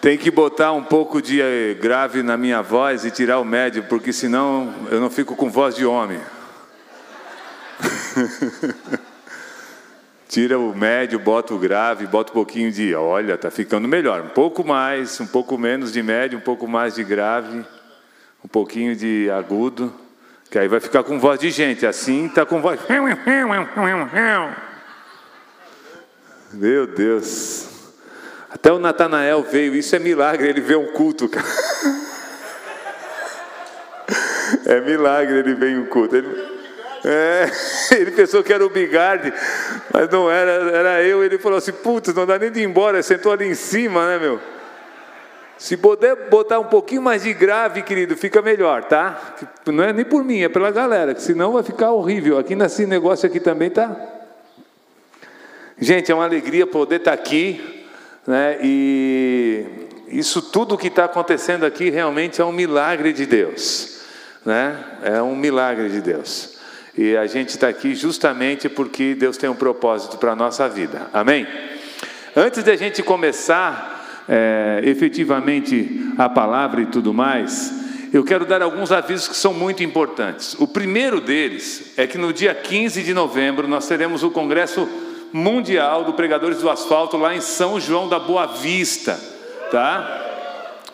Tem que botar um pouco de eh, grave na minha voz e tirar o médio, porque senão eu não fico com voz de homem. Tira o médio, bota o grave, bota um pouquinho de. Olha, tá ficando melhor. Um pouco mais, um pouco menos de médio, um pouco mais de grave, um pouquinho de agudo, que aí vai ficar com voz de gente. Assim tá com voz. Meu Deus. Até o Natanael veio, isso é milagre, ele vê um culto, cara. É milagre ele vem um culto. Ele, é, ele pensou que era o Bigarde, mas não era, era eu. Ele falou assim: putz, não dá nem de ir embora, sentou ali em cima, né, meu? Se puder botar um pouquinho mais de grave, querido, fica melhor, tá? Não é nem por mim, é pela galera, senão vai ficar horrível. Aqui nesse negócio aqui também tá. Gente, é uma alegria poder estar aqui. Né? E isso tudo que está acontecendo aqui realmente é um milagre de Deus. Né? É um milagre de Deus. E a gente está aqui justamente porque Deus tem um propósito para a nossa vida. Amém? Antes de a gente começar é, efetivamente a palavra e tudo mais, eu quero dar alguns avisos que são muito importantes. O primeiro deles é que no dia 15 de novembro nós teremos o Congresso Mundial do Pregadores do Asfalto lá em São João da Boa Vista, tá?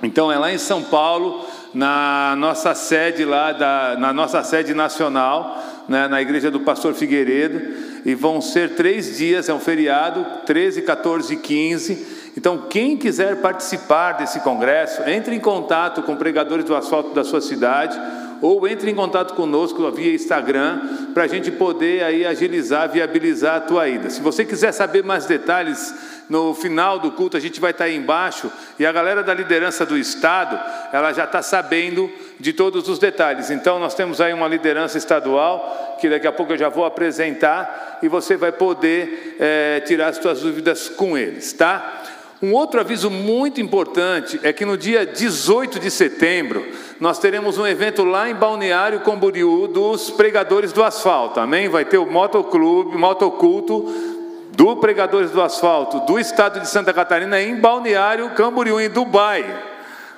Então é lá em São Paulo, na nossa sede lá, da, na nossa sede nacional, né, na igreja do Pastor Figueiredo, e vão ser três dias, é um feriado, 13, 14 e 15. Então, quem quiser participar desse congresso, entre em contato com pregadores do asfalto da sua cidade ou entre em contato conosco via Instagram para a gente poder aí agilizar, viabilizar a tua ida. Se você quiser saber mais detalhes, no final do culto a gente vai estar aí embaixo e a galera da liderança do estado, ela já está sabendo de todos os detalhes. Então nós temos aí uma liderança estadual que daqui a pouco eu já vou apresentar e você vai poder é, tirar as suas dúvidas com eles, tá? Um outro aviso muito importante é que no dia 18 de setembro nós teremos um evento lá em Balneário Camboriú dos pregadores do asfalto, amém? Vai ter o motoclube, motoculto do Pregadores do Asfalto do estado de Santa Catarina em Balneário Camboriú, em Dubai.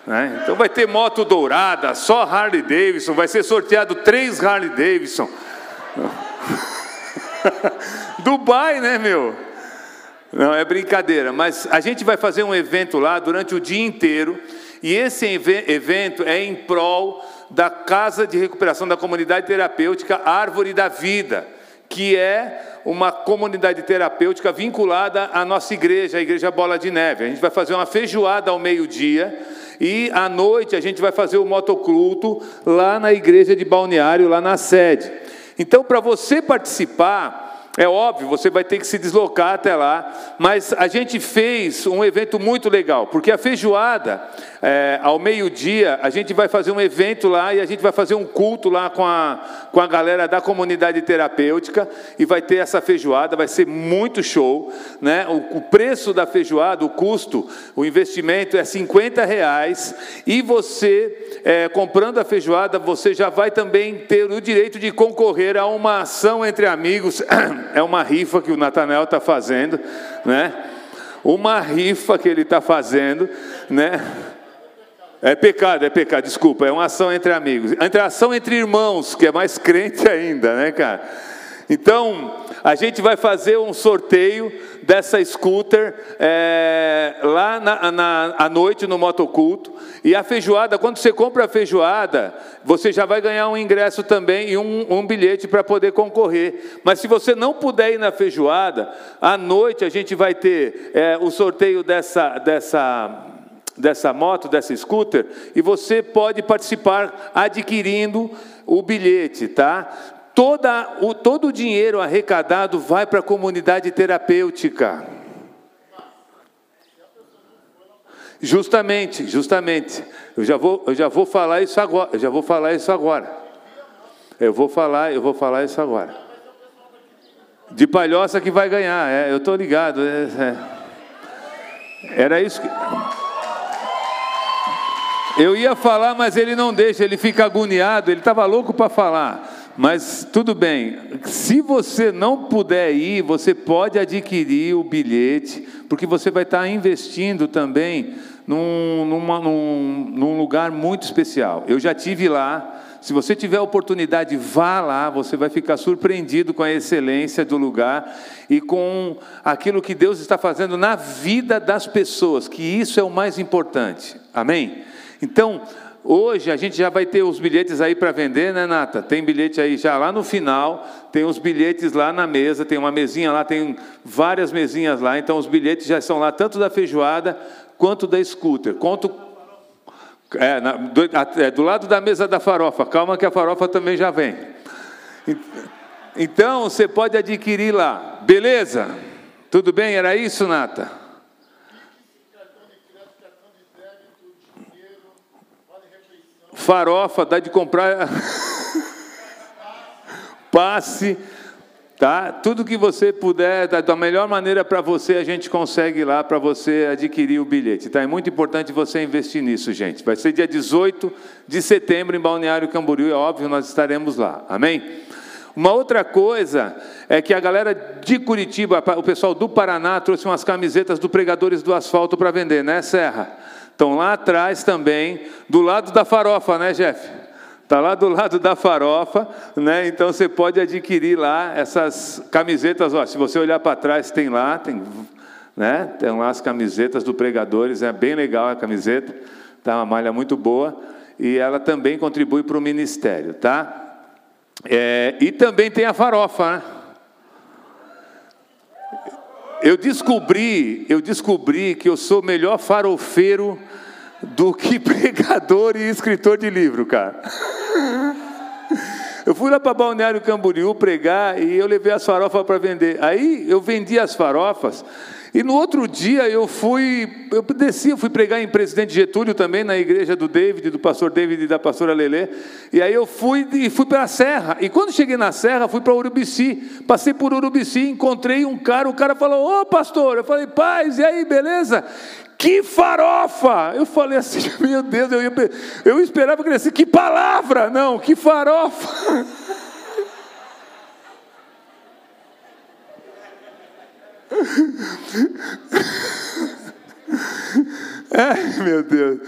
Né? Então vai ter moto dourada, só Harley Davidson, vai ser sorteado três Harley Davidson. Dubai, né, meu? Não, é brincadeira, mas a gente vai fazer um evento lá durante o dia inteiro, e esse evento é em prol da Casa de Recuperação da Comunidade Terapêutica Árvore da Vida, que é uma comunidade terapêutica vinculada à nossa igreja, a Igreja Bola de Neve. A gente vai fazer uma feijoada ao meio-dia, e à noite a gente vai fazer o motoclto lá na igreja de Balneário, lá na sede. Então, para você participar, é óbvio, você vai ter que se deslocar até lá, mas a gente fez um evento muito legal, porque a feijoada, é, ao meio-dia, a gente vai fazer um evento lá e a gente vai fazer um culto lá com a, com a galera da comunidade terapêutica e vai ter essa feijoada, vai ser muito show. Né? O, o preço da feijoada, o custo, o investimento é 50 reais e você, é, comprando a feijoada, você já vai também ter o direito de concorrer a uma ação entre amigos. é uma rifa que o Natanael está fazendo, né? Uma rifa que ele está fazendo, né? É pecado, é pecado, desculpa, é uma ação entre amigos. Entre ação entre irmãos, que é mais crente ainda, né, cara? Então, a gente vai fazer um sorteio dessa scooter é, lá na, na, à noite no motoculto. E a feijoada, quando você compra a feijoada, você já vai ganhar um ingresso também e um, um bilhete para poder concorrer. Mas se você não puder ir na feijoada, à noite a gente vai ter é, o sorteio dessa, dessa dessa moto, dessa scooter, e você pode participar adquirindo o bilhete, tá? Toda, o, todo o dinheiro arrecadado vai para a comunidade terapêutica. Justamente, justamente. Eu já vou, eu já vou falar isso agora. Eu já vou falar isso agora. Eu vou falar, eu vou falar isso agora. De palhoça que vai ganhar. É, eu estou ligado. É, é. Era isso que. Eu ia falar, mas ele não deixa. Ele fica agoniado. Ele estava louco para falar. Mas tudo bem, se você não puder ir, você pode adquirir o bilhete, porque você vai estar investindo também num, numa, num, num lugar muito especial. Eu já tive lá. Se você tiver oportunidade, vá lá, você vai ficar surpreendido com a excelência do lugar e com aquilo que Deus está fazendo na vida das pessoas, que isso é o mais importante. Amém? Então, Hoje a gente já vai ter os bilhetes aí para vender, né, Nata? Tem bilhete aí já lá no final, tem os bilhetes lá na mesa, tem uma mesinha lá, tem várias mesinhas lá, então os bilhetes já estão lá, tanto da feijoada quanto da scooter. Conto. É, na, do, é, do lado da mesa da farofa, calma que a farofa também já vem. Então você pode adquirir lá, beleza? Tudo bem? Era isso, Nata? Farofa, dá de comprar passe, tá? Tudo que você puder, da melhor maneira para você, a gente consegue lá para você adquirir o bilhete, tá? É muito importante você investir nisso, gente. Vai ser dia 18 de setembro em Balneário Camboriú, é óbvio, nós estaremos lá. Amém? Uma outra coisa é que a galera de Curitiba, o pessoal do Paraná trouxe umas camisetas do Pregadores do Asfalto para vender, né, Serra? Estão lá atrás também, do lado da farofa, né, Jeff? Está lá do lado da farofa, né? Então você pode adquirir lá essas camisetas. Ó, se você olhar para trás, tem lá, tem, né? Tem lá as camisetas do Pregadores, é bem legal a camiseta, tá uma malha muito boa e ela também contribui para o ministério, tá? É, e também tem a farofa, né? Eu descobri, eu descobri que eu sou melhor farofeiro do que pregador e escritor de livro, cara. Eu fui lá para Balneário Camboriú pregar e eu levei as farofas para vender. Aí eu vendi as farofas e no outro dia eu fui, eu desci, eu fui pregar em Presidente Getúlio também, na igreja do David, do pastor David e da pastora Lelê. E aí eu fui e fui para a Serra. E quando cheguei na Serra, fui para Urubici. Passei por Urubici, encontrei um cara, o cara falou: Ô pastor, eu falei, paz, e aí, beleza? Que farofa! Eu falei assim, meu Deus, eu, ia, eu esperava que ele dissesse, que palavra! Não, que farofa! Ai, meu Deus.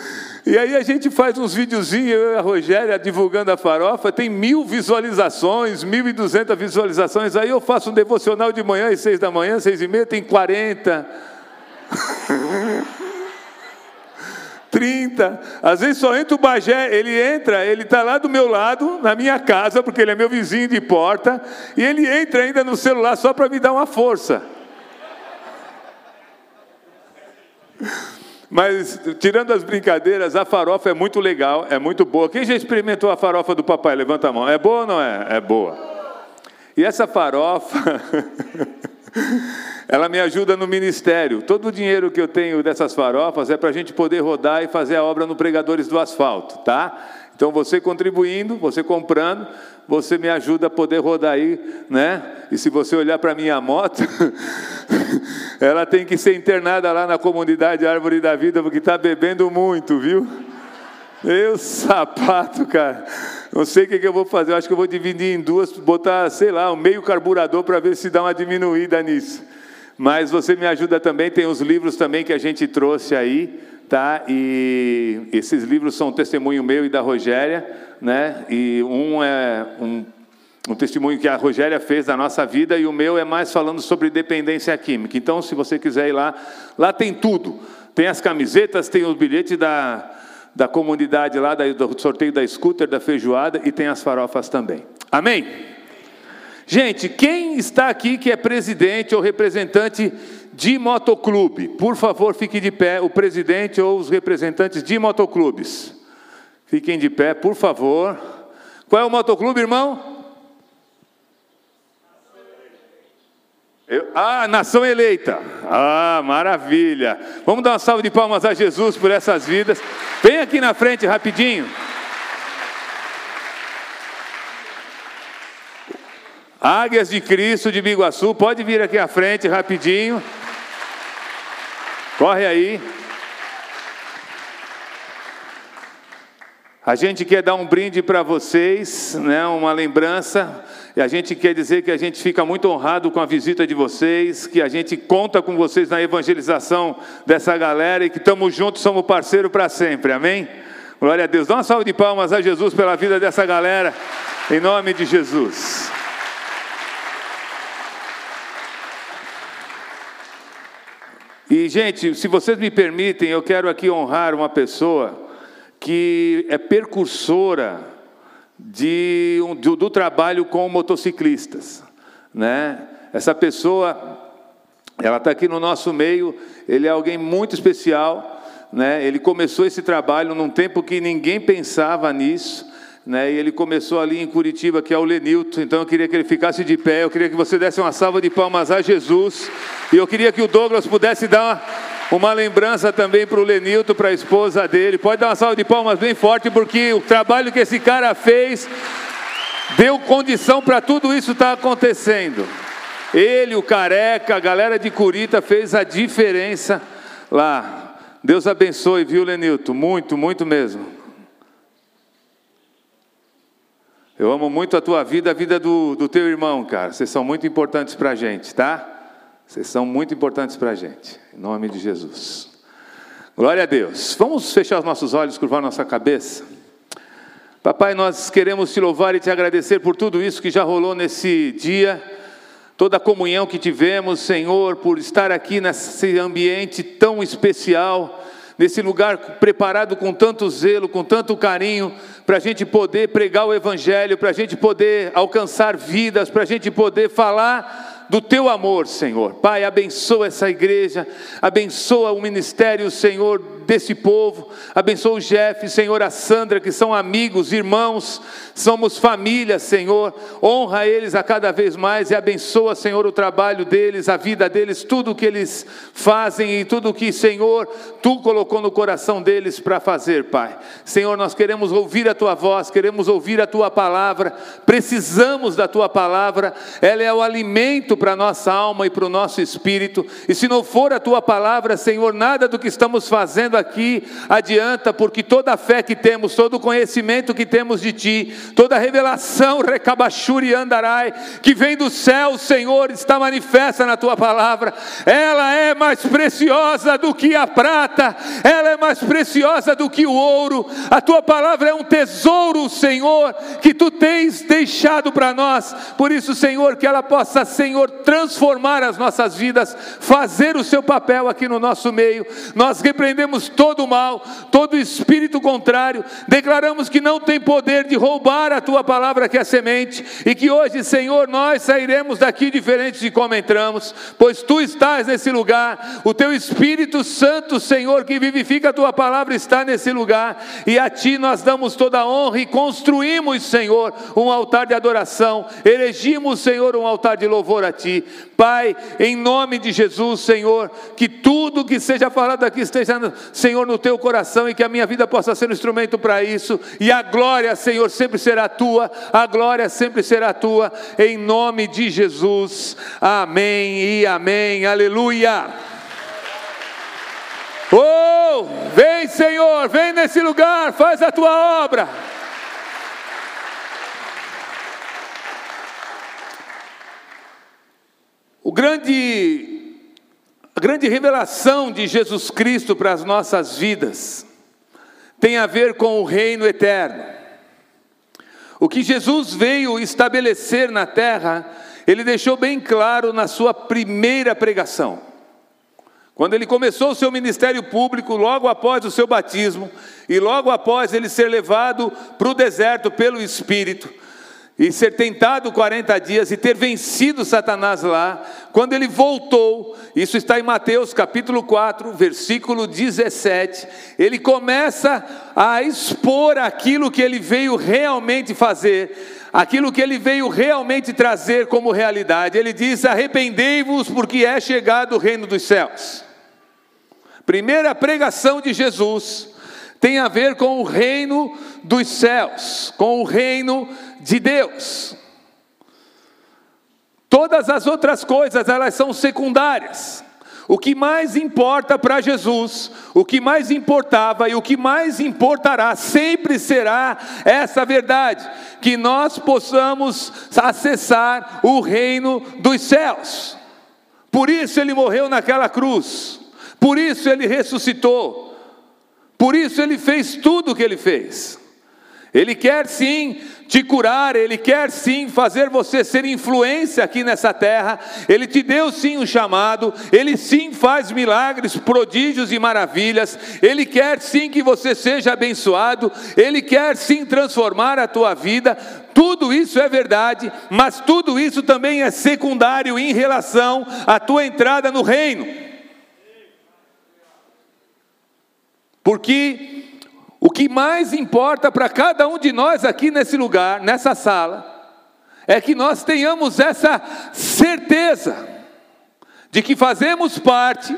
E aí a gente faz uns videozinhos, eu e a Rogéria divulgando a farofa, tem mil visualizações, mil e duzentas visualizações. Aí eu faço um devocional de manhã às seis da manhã, seis e meia, tem quarenta. trinta. Às vezes só entra o Bagé, ele entra, ele está lá do meu lado, na minha casa, porque ele é meu vizinho de porta, e ele entra ainda no celular só para me dar uma força. Mas, tirando as brincadeiras, a farofa é muito legal, é muito boa. Quem já experimentou a farofa do papai? Levanta a mão. É boa ou não é? É boa. E essa farofa, ela me ajuda no ministério. Todo o dinheiro que eu tenho dessas farofas é para a gente poder rodar e fazer a obra no Pregadores do Asfalto, tá? Então, você contribuindo, você comprando, você me ajuda a poder rodar aí, né? E se você olhar para minha moto, ela tem que ser internada lá na comunidade Árvore da Vida, porque está bebendo muito, viu? Eu sapato, cara. Não sei o que, que eu vou fazer. Eu acho que eu vou dividir em duas, botar, sei lá, um meio carburador para ver se dá uma diminuída nisso. Mas você me ajuda também, tem os livros também que a gente trouxe aí, tá? E esses livros são um testemunho meu e da Rogéria, né? E um é um, um testemunho que a Rogéria fez da nossa vida e o meu é mais falando sobre dependência química. Então, se você quiser ir lá, lá tem tudo. Tem as camisetas, tem os bilhetes da, da comunidade lá, do sorteio da scooter, da feijoada e tem as farofas também. Amém? Gente, quem está aqui que é presidente ou representante de motoclube. Por favor, fique de pé, o presidente ou os representantes de motoclubes. Fiquem de pé, por favor. Qual é o motoclube, irmão? Eu, ah, nação eleita. Ah, maravilha. Vamos dar uma salva de palmas a Jesus por essas vidas. Vem aqui na frente rapidinho. Águias de Cristo de Biguaçu, pode vir aqui à frente rapidinho. Corre aí. A gente quer dar um brinde para vocês, né, uma lembrança, e a gente quer dizer que a gente fica muito honrado com a visita de vocês, que a gente conta com vocês na evangelização dessa galera e que estamos juntos, somos parceiro para sempre, amém? Glória a Deus. Dá uma salva de palmas a Jesus pela vida dessa galera, em nome de Jesus. E, gente, se vocês me permitem, eu quero aqui honrar uma pessoa que é percursora de, do, do trabalho com motociclistas. Né? Essa pessoa, ela está aqui no nosso meio, ele é alguém muito especial. Né? Ele começou esse trabalho num tempo que ninguém pensava nisso. Né? E ele começou ali em Curitiba, que é o Lenilton. Então eu queria que ele ficasse de pé. Eu queria que você desse uma salva de palmas a Jesus. E eu queria que o Douglas pudesse dar uma lembrança também para o Lenilton, para a esposa dele. Pode dar uma salva de palmas bem forte, porque o trabalho que esse cara fez deu condição para tudo isso estar tá acontecendo. Ele, o careca, a galera de Curita fez a diferença lá. Deus abençoe, viu, Lenilton? Muito, muito mesmo. Eu amo muito a tua vida, a vida do, do teu irmão, cara. Vocês são muito importantes para a gente, tá? Vocês são muito importantes para a gente, em nome de Jesus. Glória a Deus. Vamos fechar os nossos olhos, curvar nossa cabeça. Papai, nós queremos te louvar e te agradecer por tudo isso que já rolou nesse dia, toda a comunhão que tivemos, Senhor, por estar aqui nesse ambiente tão especial, nesse lugar preparado com tanto zelo, com tanto carinho, para a gente poder pregar o Evangelho, para a gente poder alcançar vidas, para a gente poder falar do teu amor, Senhor. Pai, abençoa essa igreja, abençoa o ministério, Senhor, desse povo. Abençoa o Jeff, Senhor, a Sandra, que são amigos, irmãos, somos família, Senhor. Honra eles a cada vez mais e abençoa, Senhor, o trabalho deles, a vida deles, tudo o que eles fazem e tudo o que, Senhor, tu colocou no coração deles para fazer, Pai. Senhor, nós queremos ouvir a tua voz, queremos ouvir a tua palavra, precisamos da tua palavra, ela é o alimento para a nossa alma e para o nosso espírito. E se não for a tua palavra, Senhor, nada do que estamos fazendo aqui adianta, porque toda a fé que temos, todo o conhecimento que temos de Ti, toda a revelação, recabachuri andarai, que vem do céu, Senhor, está manifesta na Tua palavra, ela é mais preciosa do que a prata, ela é mais preciosa do que o ouro, a Tua palavra é um tesouro, Senhor, que Tu tens deixado para nós, por isso, Senhor, que ela possa, Senhor, transformar as nossas vidas, fazer o seu papel aqui no nosso meio, nós repreendemos todo o mal, todo espírito contrário, declaramos que não tem poder de roubar a tua palavra que é semente, e que hoje, Senhor, nós sairemos daqui diferentes de como entramos, pois tu estás nesse lugar, o teu Espírito Santo, Senhor, que vivifica a tua palavra, está nesse lugar, e a ti nós damos toda a honra e construímos, Senhor, um altar de adoração, erigimos, Senhor, um altar de louvor a ti. Pai, em nome de Jesus, Senhor, que tudo que seja falado aqui esteja, Senhor, no teu coração e que a minha vida possa ser um instrumento para isso. E a glória, Senhor, sempre será tua, a glória sempre será tua, em nome de Jesus. Amém e amém. Aleluia. Oh, vem, Senhor, vem nesse lugar, faz a tua obra. O grande, a grande revelação de Jesus Cristo para as nossas vidas tem a ver com o reino eterno. O que Jesus veio estabelecer na terra, ele deixou bem claro na sua primeira pregação. Quando ele começou o seu ministério público, logo após o seu batismo, e logo após ele ser levado para o deserto pelo Espírito, e ser tentado 40 dias e ter vencido Satanás lá, quando ele voltou, isso está em Mateus capítulo 4, versículo 17, ele começa a expor aquilo que ele veio realmente fazer, aquilo que ele veio realmente trazer como realidade. Ele diz: Arrependei-vos, porque é chegado o reino dos céus. Primeira pregação de Jesus tem a ver com o reino dos céus, com o reino de Deus. Todas as outras coisas, elas são secundárias. o que mais importa para Jesus, o que mais importava e o que mais importará sempre será essa verdade, que nós possamos acessar o reino dos céus. Por isso ele morreu naquela cruz, por isso ele ressuscitou, por isso ele fez tudo o que ele fez. Ele quer sim te curar, Ele quer sim fazer você ser influência aqui nessa terra, Ele te deu sim um chamado, Ele sim faz milagres, prodígios e maravilhas, Ele quer sim que você seja abençoado, Ele quer sim transformar a tua vida, tudo isso é verdade, mas tudo isso também é secundário em relação à tua entrada no reino. Porque o que mais importa para cada um de nós aqui nesse lugar, nessa sala, é que nós tenhamos essa certeza de que fazemos parte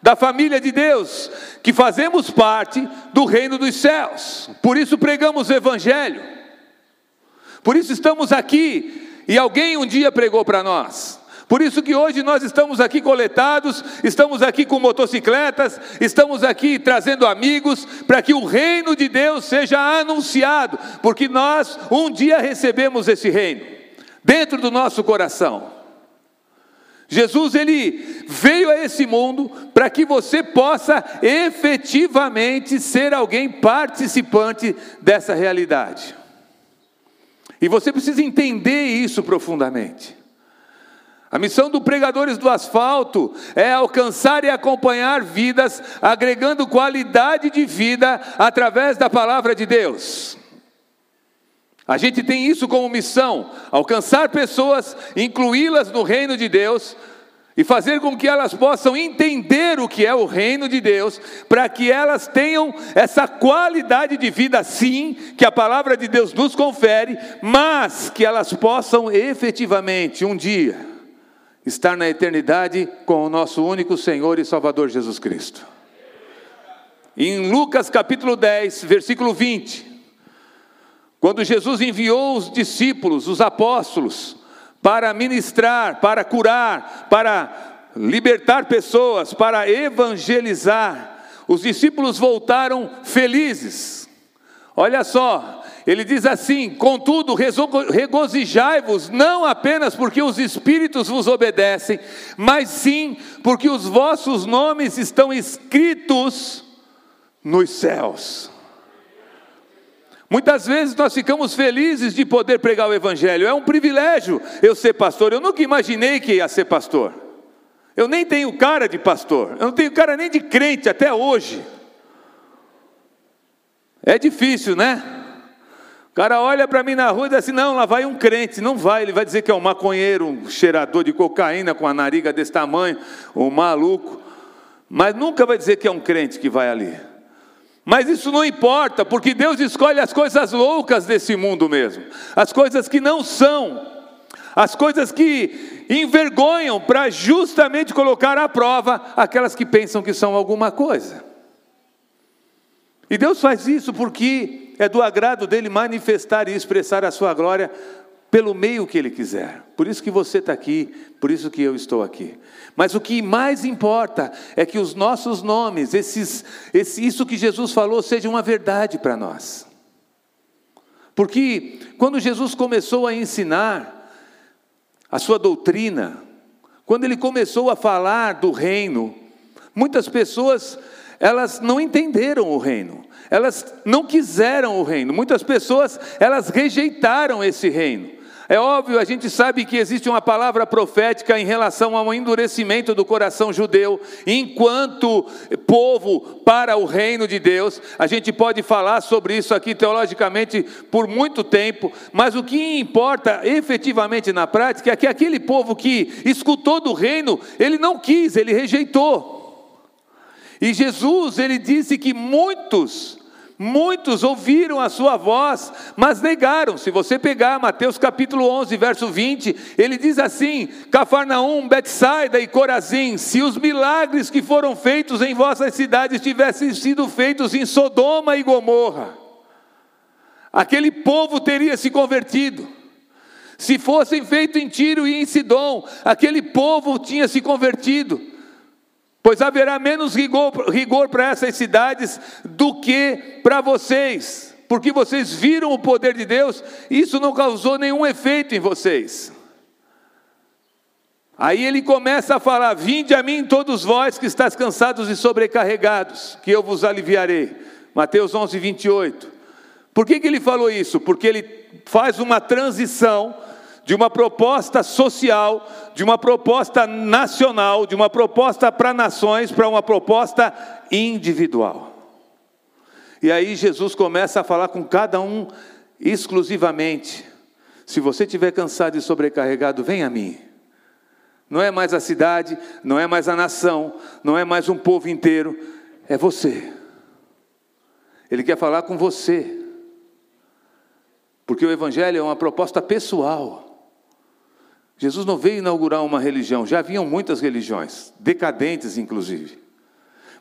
da família de Deus, que fazemos parte do reino dos céus. Por isso pregamos o Evangelho, por isso estamos aqui, e alguém um dia pregou para nós. Por isso que hoje nós estamos aqui coletados, estamos aqui com motocicletas, estamos aqui trazendo amigos para que o reino de Deus seja anunciado, porque nós um dia recebemos esse reino dentro do nosso coração. Jesus ele veio a esse mundo para que você possa efetivamente ser alguém participante dessa realidade. E você precisa entender isso profundamente. A missão do Pregadores do Asfalto é alcançar e acompanhar vidas, agregando qualidade de vida através da palavra de Deus. A gente tem isso como missão: alcançar pessoas, incluí-las no reino de Deus e fazer com que elas possam entender o que é o reino de Deus, para que elas tenham essa qualidade de vida, sim, que a palavra de Deus nos confere, mas que elas possam efetivamente um dia estar na eternidade com o nosso único Senhor e Salvador Jesus Cristo. Em Lucas capítulo 10, versículo 20, quando Jesus enviou os discípulos, os apóstolos, para ministrar, para curar, para libertar pessoas, para evangelizar, os discípulos voltaram felizes. Olha só, ele diz assim: Contudo, regozijai-vos, não apenas porque os espíritos vos obedecem, mas sim porque os vossos nomes estão escritos nos céus. Muitas vezes nós ficamos felizes de poder pregar o Evangelho, é um privilégio eu ser pastor. Eu nunca imaginei que ia ser pastor, eu nem tenho cara de pastor, eu não tenho cara nem de crente até hoje. É difícil, né? Cara olha para mim na rua e diz assim: não, lá vai um crente. Não vai, ele vai dizer que é um maconheiro, um cheirador de cocaína com a nariga desse tamanho, um maluco. Mas nunca vai dizer que é um crente que vai ali. Mas isso não importa, porque Deus escolhe as coisas loucas desse mundo mesmo, as coisas que não são, as coisas que envergonham, para justamente colocar à prova aquelas que pensam que são alguma coisa. E Deus faz isso porque é do agrado dele manifestar e expressar a sua glória pelo meio que ele quiser. Por isso que você está aqui, por isso que eu estou aqui. Mas o que mais importa é que os nossos nomes, esses, esse, isso que Jesus falou, seja uma verdade para nós. Porque quando Jesus começou a ensinar a sua doutrina, quando ele começou a falar do reino, muitas pessoas elas não entenderam o reino. Elas não quiseram o reino. Muitas pessoas, elas rejeitaram esse reino. É óbvio, a gente sabe que existe uma palavra profética em relação ao endurecimento do coração judeu, enquanto povo para o reino de Deus. A gente pode falar sobre isso aqui teologicamente por muito tempo, mas o que importa efetivamente na prática é que aquele povo que escutou do reino, ele não quis, ele rejeitou. E Jesus, ele disse que muitos, muitos ouviram a sua voz, mas negaram. Se você pegar Mateus capítulo 11, verso 20, ele diz assim: Cafarnaum, Betsaida e Corazim, se os milagres que foram feitos em vossas cidades tivessem sido feitos em Sodoma e Gomorra, aquele povo teria se convertido. Se fossem feitos em Tiro e em Sidom, aquele povo tinha se convertido. Pois haverá menos rigor, rigor para essas cidades do que para vocês, porque vocês viram o poder de Deus, e isso não causou nenhum efeito em vocês. Aí ele começa a falar: Vinde a mim, todos vós que estáis cansados e sobrecarregados, que eu vos aliviarei. Mateus 11, 28. Por que, que ele falou isso? Porque ele faz uma transição de uma proposta social, de uma proposta nacional, de uma proposta para nações, para uma proposta individual. E aí Jesus começa a falar com cada um exclusivamente. Se você estiver cansado e sobrecarregado, vem a mim. Não é mais a cidade, não é mais a nação, não é mais um povo inteiro, é você. Ele quer falar com você. Porque o Evangelho é uma proposta pessoal. Jesus não veio inaugurar uma religião, já haviam muitas religiões, decadentes inclusive.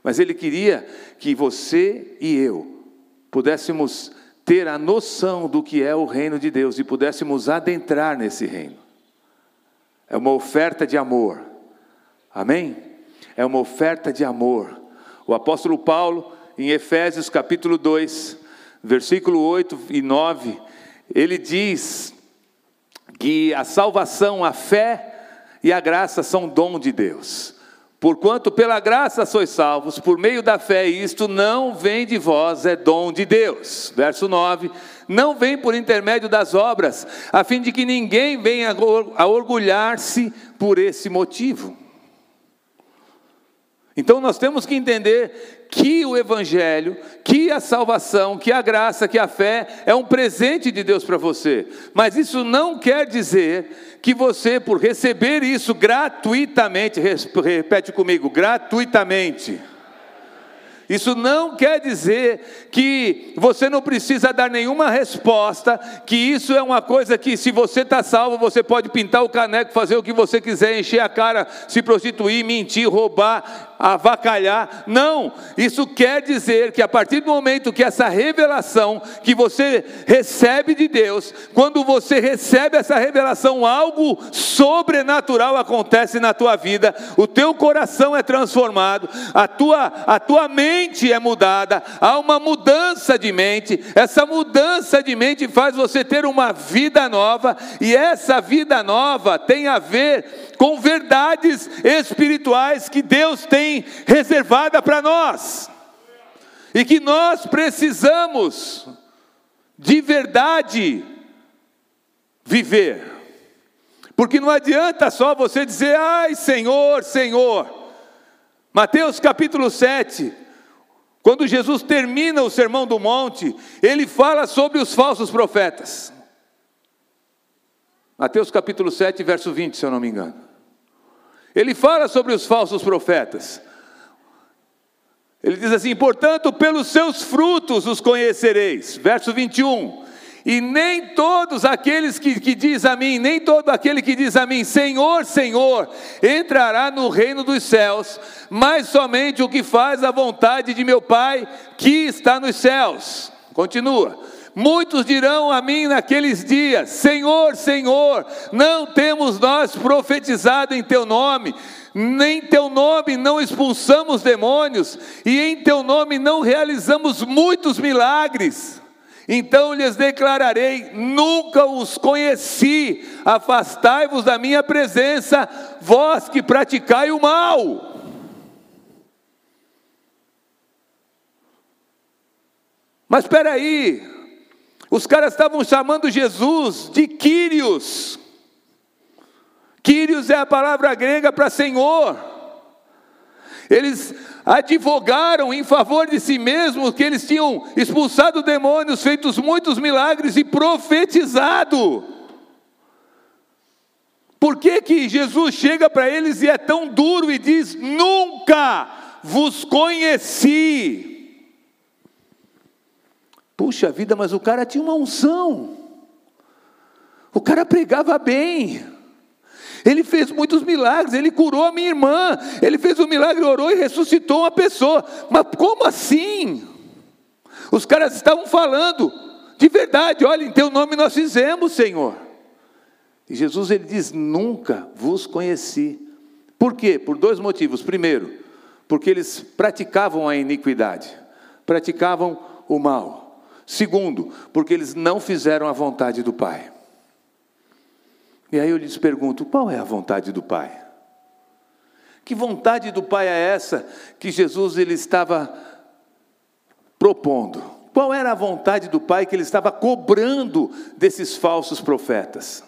Mas ele queria que você e eu pudéssemos ter a noção do que é o reino de Deus e pudéssemos adentrar nesse reino. É uma oferta de amor. Amém? É uma oferta de amor. O apóstolo Paulo, em Efésios capítulo 2, versículo 8 e 9, ele diz que a salvação, a fé e a graça são dom de Deus. Porquanto pela graça sois salvos, por meio da fé, isto não vem de vós, é dom de Deus. Verso 9: Não vem por intermédio das obras, a fim de que ninguém venha a orgulhar-se por esse motivo. Então nós temos que entender que o Evangelho, que a salvação, que a graça, que a fé é um presente de Deus para você. Mas isso não quer dizer que você, por receber isso gratuitamente, repete comigo, gratuitamente isso não quer dizer que você não precisa dar nenhuma resposta, que isso é uma coisa que, se você está salvo, você pode pintar o caneco, fazer o que você quiser, encher a cara, se prostituir, mentir, roubar, avacalhar. Não, isso quer dizer que a partir do momento que essa revelação que você recebe de Deus, quando você recebe essa revelação, algo sobrenatural acontece na tua vida, o teu coração é transformado, a tua, a tua mente mente é mudada, há uma mudança de mente, essa mudança de mente faz você ter uma vida nova, e essa vida nova tem a ver com verdades espirituais que Deus tem reservada para nós, e que nós precisamos de verdade viver. Porque não adianta só você dizer, ai Senhor, Senhor. Mateus capítulo 7, quando Jesus termina o sermão do monte, ele fala sobre os falsos profetas. Mateus capítulo 7, verso 20, se eu não me engano. Ele fala sobre os falsos profetas. Ele diz assim: portanto, pelos seus frutos os conhecereis. Verso 21. E nem todos aqueles que, que diz a mim, nem todo aquele que diz a mim, Senhor, Senhor, entrará no reino dos céus, mas somente o que faz a vontade de meu Pai que está nos céus. Continua. Muitos dirão a mim naqueles dias: Senhor, Senhor, não temos nós profetizado em teu nome, nem teu nome não expulsamos demônios, e em teu nome não realizamos muitos milagres. Então lhes declararei: nunca os conheci, afastai-vos da minha presença, vós que praticai o mal. Mas espera aí, os caras estavam chamando Jesus de Quírios. Quírios é a palavra grega para Senhor. Eles advogaram em favor de si mesmos que eles tinham expulsado demônios, feitos muitos milagres e profetizado. Por que, que Jesus chega para eles e é tão duro e diz: Nunca vos conheci? Puxa vida, mas o cara tinha uma unção, o cara pregava bem. Ele fez muitos milagres, ele curou a minha irmã, ele fez um milagre, orou e ressuscitou uma pessoa. Mas como assim? Os caras estavam falando de verdade, olha, em teu nome nós fizemos, Senhor. E Jesus ele diz: Nunca vos conheci. Por quê? Por dois motivos. Primeiro, porque eles praticavam a iniquidade, praticavam o mal. Segundo, porque eles não fizeram a vontade do Pai. E aí eu lhes pergunto: qual é a vontade do Pai? Que vontade do Pai é essa que Jesus ele estava propondo? Qual era a vontade do Pai que ele estava cobrando desses falsos profetas?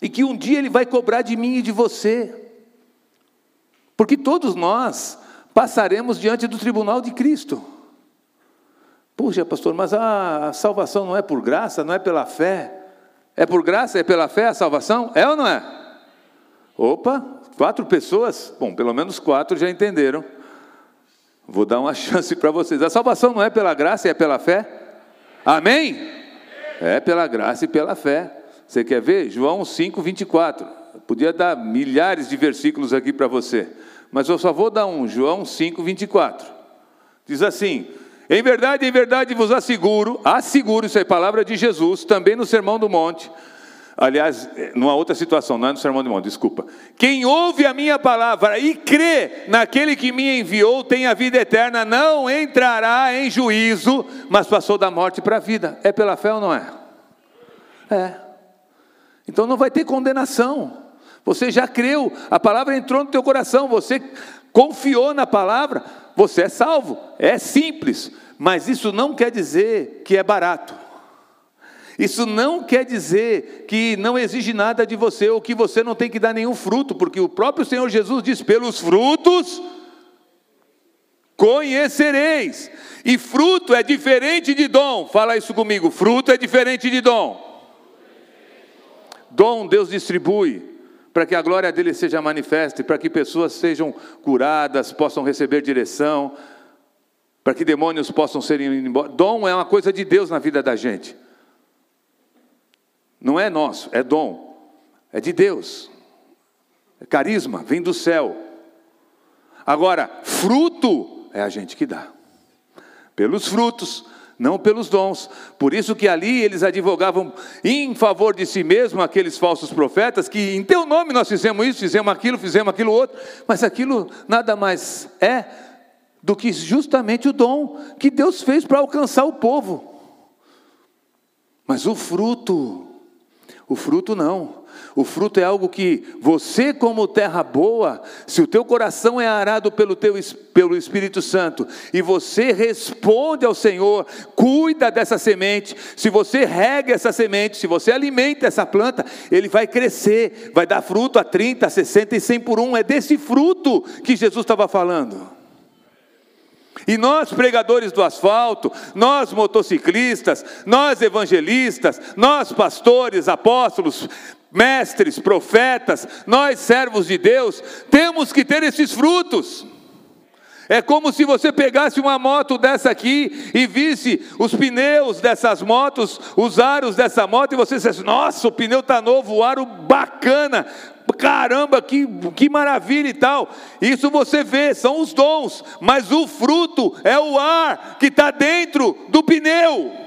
E que um dia ele vai cobrar de mim e de você. Porque todos nós passaremos diante do tribunal de Cristo. Puxa, pastor, mas a salvação não é por graça, não é pela fé. É por graça, é pela fé a salvação? É ou não é? Opa, quatro pessoas, bom, pelo menos quatro já entenderam. Vou dar uma chance para vocês. A salvação não é pela graça, é pela fé? Amém? É pela graça e pela fé. Você quer ver? João 5, 24. Podia dar milhares de versículos aqui para você mas eu só vou dar um, João 5, 24. Diz assim: Em verdade, em verdade vos asseguro, asseguro, isso é palavra de Jesus, também no Sermão do Monte. Aliás, numa outra situação, não é no Sermão do Monte, desculpa. Quem ouve a minha palavra e crê naquele que me enviou tem a vida eterna, não entrará em juízo, mas passou da morte para a vida. É pela fé ou não é? É. Então não vai ter condenação. Você já creu, a palavra entrou no teu coração, você confiou na palavra, você é salvo. É simples, mas isso não quer dizer que é barato. Isso não quer dizer que não exige nada de você ou que você não tem que dar nenhum fruto, porque o próprio Senhor Jesus diz: pelos frutos conhecereis. E fruto é diferente de dom. Fala isso comigo: fruto é diferente de dom. Dom Deus distribui para que a glória dele seja manifesta, para que pessoas sejam curadas, possam receber direção, para que demônios possam ser embora. Dom é uma coisa de Deus na vida da gente. Não é nosso, é dom. É de Deus. É carisma, vem do céu. Agora, fruto é a gente que dá. Pelos frutos não pelos dons. Por isso que ali eles advogavam em favor de si mesmos, aqueles falsos profetas, que em teu nome nós fizemos isso, fizemos aquilo, fizemos aquilo outro, mas aquilo nada mais é do que justamente o dom que Deus fez para alcançar o povo. Mas o fruto, o fruto não. O fruto é algo que você, como terra boa, se o teu coração é arado pelo, teu, pelo Espírito Santo e você responde ao Senhor, cuida dessa semente, se você rega essa semente, se você alimenta essa planta, ele vai crescer, vai dar fruto a 30, a 60 e 100 por um. É desse fruto que Jesus estava falando. E nós, pregadores do asfalto, nós motociclistas, nós evangelistas, nós pastores, apóstolos, mestres, profetas, nós servos de Deus, temos que ter esses frutos. É como se você pegasse uma moto dessa aqui e visse os pneus dessas motos, os aros dessa moto, e você dissesse: Nossa, o pneu está novo, o aro bacana, caramba, que, que maravilha e tal. Isso você vê, são os dons, mas o fruto é o ar que está dentro do pneu.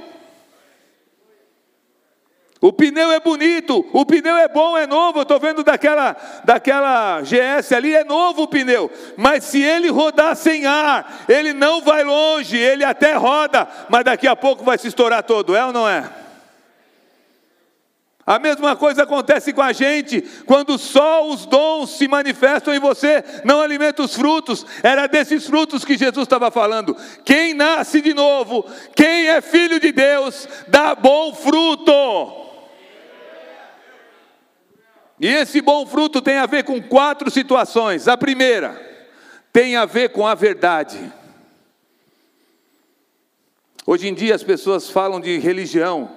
O pneu é bonito, o pneu é bom, é novo. Eu estou vendo daquela, daquela GS ali, é novo o pneu. Mas se ele rodar sem ar, ele não vai longe, ele até roda, mas daqui a pouco vai se estourar todo, é ou não é? A mesma coisa acontece com a gente, quando só os dons se manifestam em você, não alimenta os frutos. Era desses frutos que Jesus estava falando. Quem nasce de novo, quem é filho de Deus, dá bom fruto. E esse bom fruto tem a ver com quatro situações. A primeira tem a ver com a verdade. Hoje em dia as pessoas falam de religião.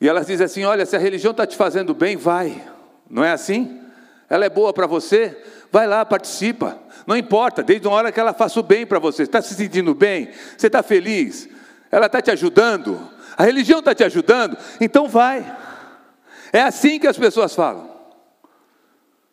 E elas dizem assim: olha, se a religião está te fazendo bem, vai. Não é assim? Ela é boa para você? Vai lá, participa. Não importa, desde uma hora que ela faça o bem para você. Está se sentindo bem? Você está feliz? Ela está te ajudando? A religião está te ajudando? Então vai. É assim que as pessoas falam.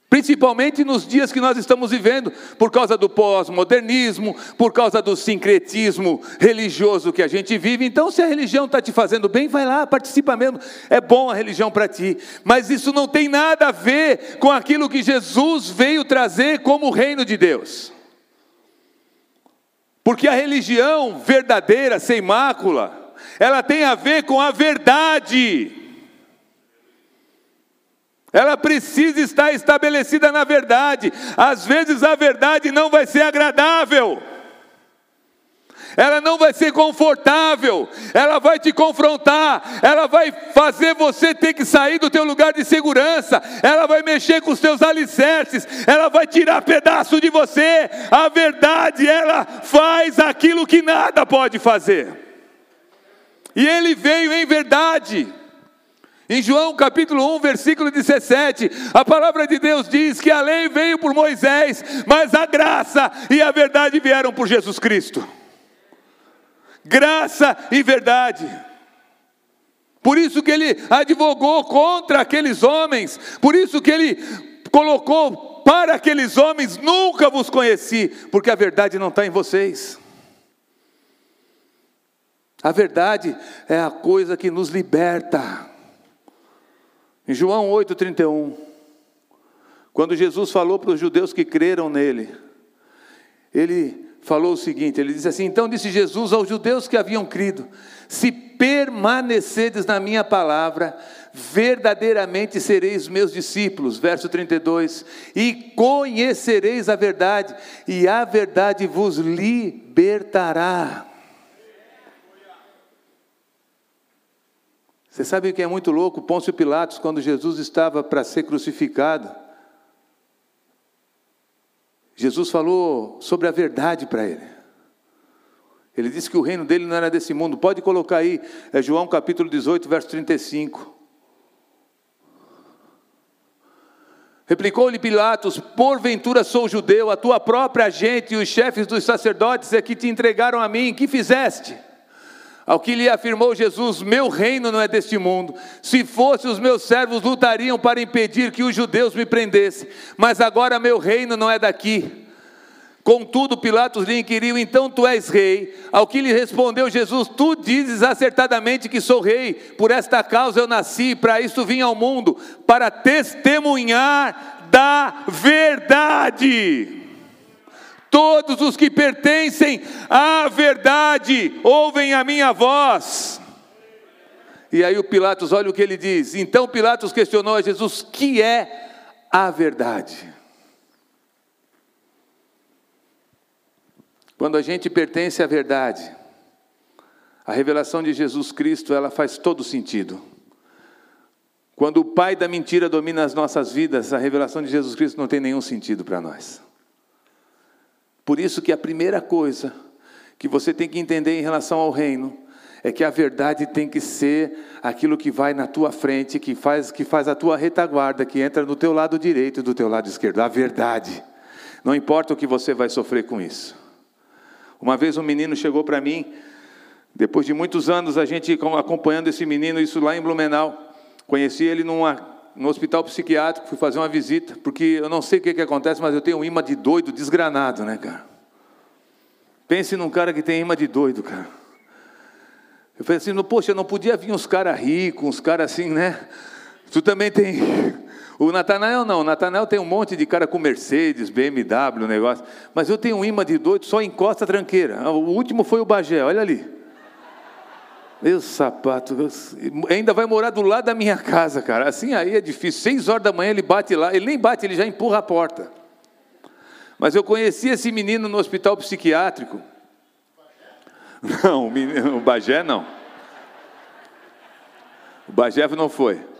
Principalmente nos dias que nós estamos vivendo, por causa do pós-modernismo, por causa do sincretismo religioso que a gente vive. Então, se a religião está te fazendo bem, vai lá, participa mesmo. É bom a religião para ti. Mas isso não tem nada a ver com aquilo que Jesus veio trazer como o reino de Deus. Porque a religião verdadeira, sem mácula, ela tem a ver com a verdade. Ela precisa estar estabelecida na verdade. Às vezes a verdade não vai ser agradável. Ela não vai ser confortável, ela vai te confrontar, ela vai fazer você ter que sair do teu lugar de segurança, ela vai mexer com os teus alicerces, ela vai tirar pedaço de você. A verdade, ela faz aquilo que nada pode fazer. E ele veio em verdade. Em João capítulo 1, versículo 17, a palavra de Deus diz que a lei veio por Moisés, mas a graça e a verdade vieram por Jesus Cristo. Graça e verdade. Por isso que ele advogou contra aqueles homens, por isso que ele colocou para aqueles homens: nunca vos conheci, porque a verdade não está em vocês. A verdade é a coisa que nos liberta. Em João 8,31, quando Jesus falou para os judeus que creram nele, ele falou o seguinte: ele disse assim: Então disse Jesus aos judeus que haviam crido: Se permanecedes na minha palavra, verdadeiramente sereis meus discípulos. Verso 32: E conhecereis a verdade, e a verdade vos libertará. Você sabe o que é muito louco? Pôncio Pilatos, quando Jesus estava para ser crucificado, Jesus falou sobre a verdade para ele. Ele disse que o reino dele não era desse mundo. Pode colocar aí, é João capítulo 18, verso 35. Replicou-lhe Pilatos: Porventura sou judeu, a tua própria gente e os chefes dos sacerdotes é que te entregaram a mim, que fizeste? Ao que lhe afirmou Jesus: Meu reino não é deste mundo. Se fosse, os meus servos lutariam para impedir que os judeus me prendessem, mas agora meu reino não é daqui. Contudo, Pilatos lhe inquiriu: Então tu és rei? Ao que lhe respondeu Jesus: Tu dizes acertadamente que sou rei, por esta causa eu nasci, para isso vim ao mundo, para testemunhar da verdade. Todos os que pertencem à verdade ouvem a minha voz. E aí o Pilatos, olha o que ele diz. Então Pilatos questionou a Jesus: que é a verdade? Quando a gente pertence à verdade, a revelação de Jesus Cristo, ela faz todo sentido. Quando o pai da mentira domina as nossas vidas, a revelação de Jesus Cristo não tem nenhum sentido para nós. Por isso que a primeira coisa que você tem que entender em relação ao reino é que a verdade tem que ser aquilo que vai na tua frente, que faz, que faz a tua retaguarda, que entra no teu lado direito e do teu lado esquerdo. A verdade. Não importa o que você vai sofrer com isso. Uma vez um menino chegou para mim, depois de muitos anos a gente acompanhando esse menino, isso lá em Blumenau. Conheci ele numa no hospital psiquiátrico, fui fazer uma visita, porque eu não sei o que, que acontece, mas eu tenho um imã de doido desgranado, né, cara? Pense num cara que tem imã de doido, cara. Eu falei assim, poxa, não podia vir uns caras ricos, uns caras assim, né? Tu também tem. O Natanael não, o Natanael tem um monte de cara com Mercedes, BMW, negócio. Mas eu tenho um imã de doido, só encosta tranqueira. O último foi o Bagé, olha ali. Meu sapato, ainda vai morar do lado da minha casa, cara. Assim aí é difícil. Seis horas da manhã ele bate lá, ele nem bate, ele já empurra a porta. Mas eu conheci esse menino no hospital psiquiátrico. Não, o, menino, o Bagé não. O Bagé não foi.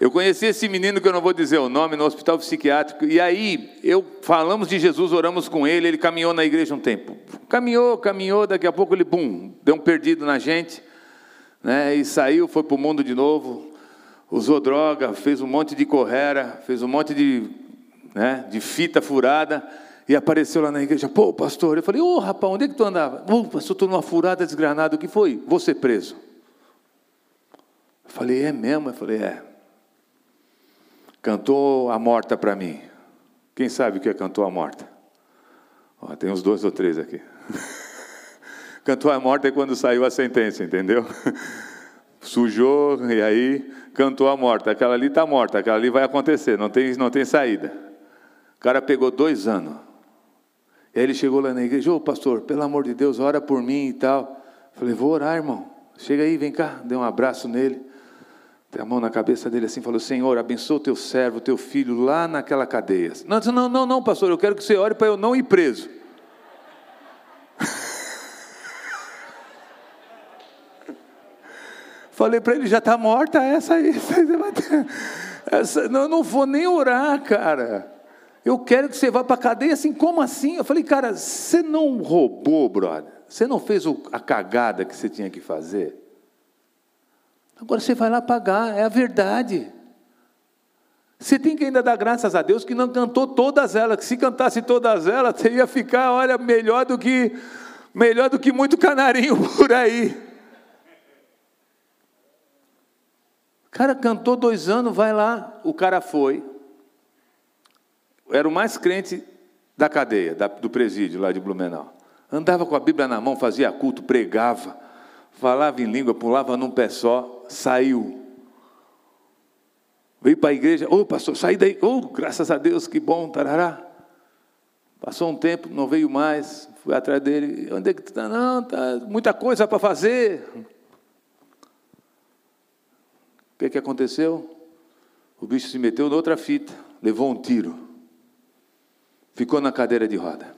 Eu conheci esse menino que eu não vou dizer o nome no hospital psiquiátrico e aí eu falamos de Jesus, oramos com ele, ele caminhou na igreja um tempo. Caminhou, caminhou, daqui a pouco ele bum, deu um perdido na gente, né? E saiu, foi para o mundo de novo, usou droga, fez um monte de correra, fez um monte de, né, de fita furada e apareceu lá na igreja. Pô, pastor, eu falei: "Ô, oh, rapaz, onde é que tu andava?" "Ô, oh, pastor, estou numa furada desgranada. O que foi?" "Vou ser preso." Eu falei: "É mesmo?" Eu falei: "É." Cantou a morta para mim. Quem sabe o que é cantou a morta? Ó, tem uns dois ou três aqui. cantou a morta é quando saiu a sentença, entendeu? Sujou e aí cantou a morta. Aquela ali está morta, aquela ali vai acontecer, não tem, não tem saída. O cara pegou dois anos. E aí ele chegou lá na igreja, ô pastor, pelo amor de Deus, ora por mim e tal. Falei, vou orar, irmão. Chega aí, vem cá. Dei um abraço nele. A mão na cabeça dele assim, falou: Senhor, abençoa o teu servo, o teu filho lá naquela cadeia. Não, não, não, não, pastor, eu quero que você ore para eu não ir preso. Falei para ele: já está morta essa aí. Essa, não, eu não vou nem orar, cara. Eu quero que você vá para a cadeia assim, como assim? Eu falei, cara, você não roubou, brother. Você não fez a cagada que você tinha que fazer. Agora você vai lá pagar, é a verdade. Você tem que ainda dar graças a Deus que não cantou todas elas, que se cantasse todas elas, você ia ficar, olha, melhor do que melhor do que muito canarinho por aí. O cara cantou dois anos, vai lá, o cara foi, era o mais crente da cadeia, da, do presídio lá de Blumenau. Andava com a Bíblia na mão, fazia culto, pregava, falava em língua, pulava num pé só, saiu. Veio para a igreja, ô oh, pastor, saí daí, oh, graças a Deus, que bom, tarará. Passou um tempo, não veio mais, fui atrás dele, onde é que está? Não, tá muita coisa para fazer. O que, que aconteceu? O bicho se meteu noutra fita, levou um tiro ficou na cadeira de roda.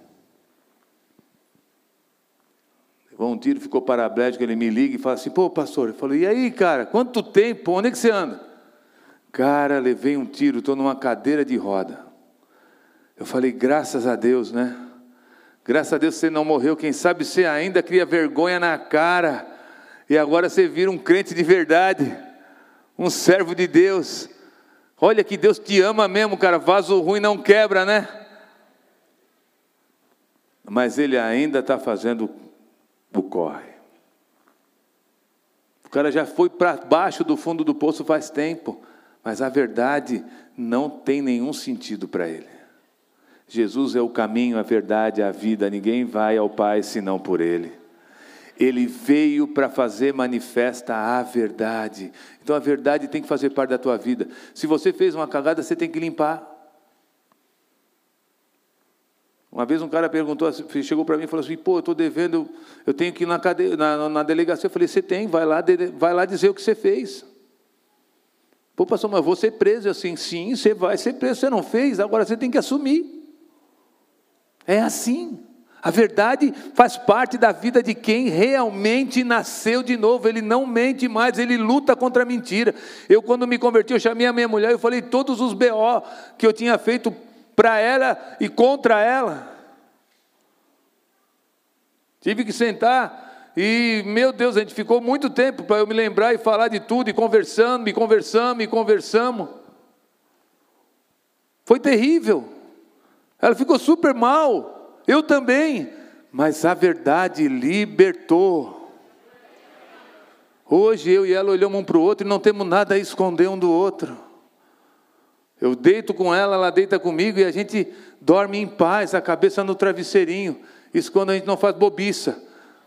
Levou um tiro, ficou paraplégico, ele me liga e fala assim, pô pastor, eu falei, e aí cara, quanto tempo, onde é que você anda? Cara, levei um tiro, estou numa cadeira de roda. Eu falei, graças a Deus, né? Graças a Deus você não morreu, quem sabe você ainda cria vergonha na cara, e agora você vira um crente de verdade, um servo de Deus. Olha que Deus te ama mesmo, cara, vaso ruim não quebra, né? mas ele ainda está fazendo corre. O cara já foi para baixo do fundo do poço faz tempo, mas a verdade não tem nenhum sentido para ele. Jesus é o caminho, a verdade, a vida, ninguém vai ao Pai senão por Ele. Ele veio para fazer manifesta a verdade. Então a verdade tem que fazer parte da tua vida. Se você fez uma cagada, você tem que limpar. Uma vez um cara perguntou, assim, chegou para mim e falou assim: pô, eu estou devendo, eu tenho que ir na, cadeia, na, na, delegacia. Eu falei: você tem, vai lá, vai lá dizer o que você fez. Pô, pastor, mas vou ser preso. assim, sim, você vai ser preso. Você não fez, agora você tem que assumir. É assim. A verdade faz parte da vida de quem realmente nasceu de novo. Ele não mente mais, ele luta contra a mentira. Eu, quando me converti, eu chamei a minha mulher e falei todos os BO que eu tinha feito para ela e contra ela. Tive que sentar e, meu Deus, a gente ficou muito tempo para eu me lembrar e falar de tudo, e conversando, e conversamos, e conversamos. Foi terrível. Ela ficou super mal, eu também, mas a verdade libertou. Hoje eu e ela olhamos um para o outro e não temos nada a esconder um do outro. Eu deito com ela, ela deita comigo e a gente dorme em paz, a cabeça no travesseirinho. Isso quando a gente não faz bobiça.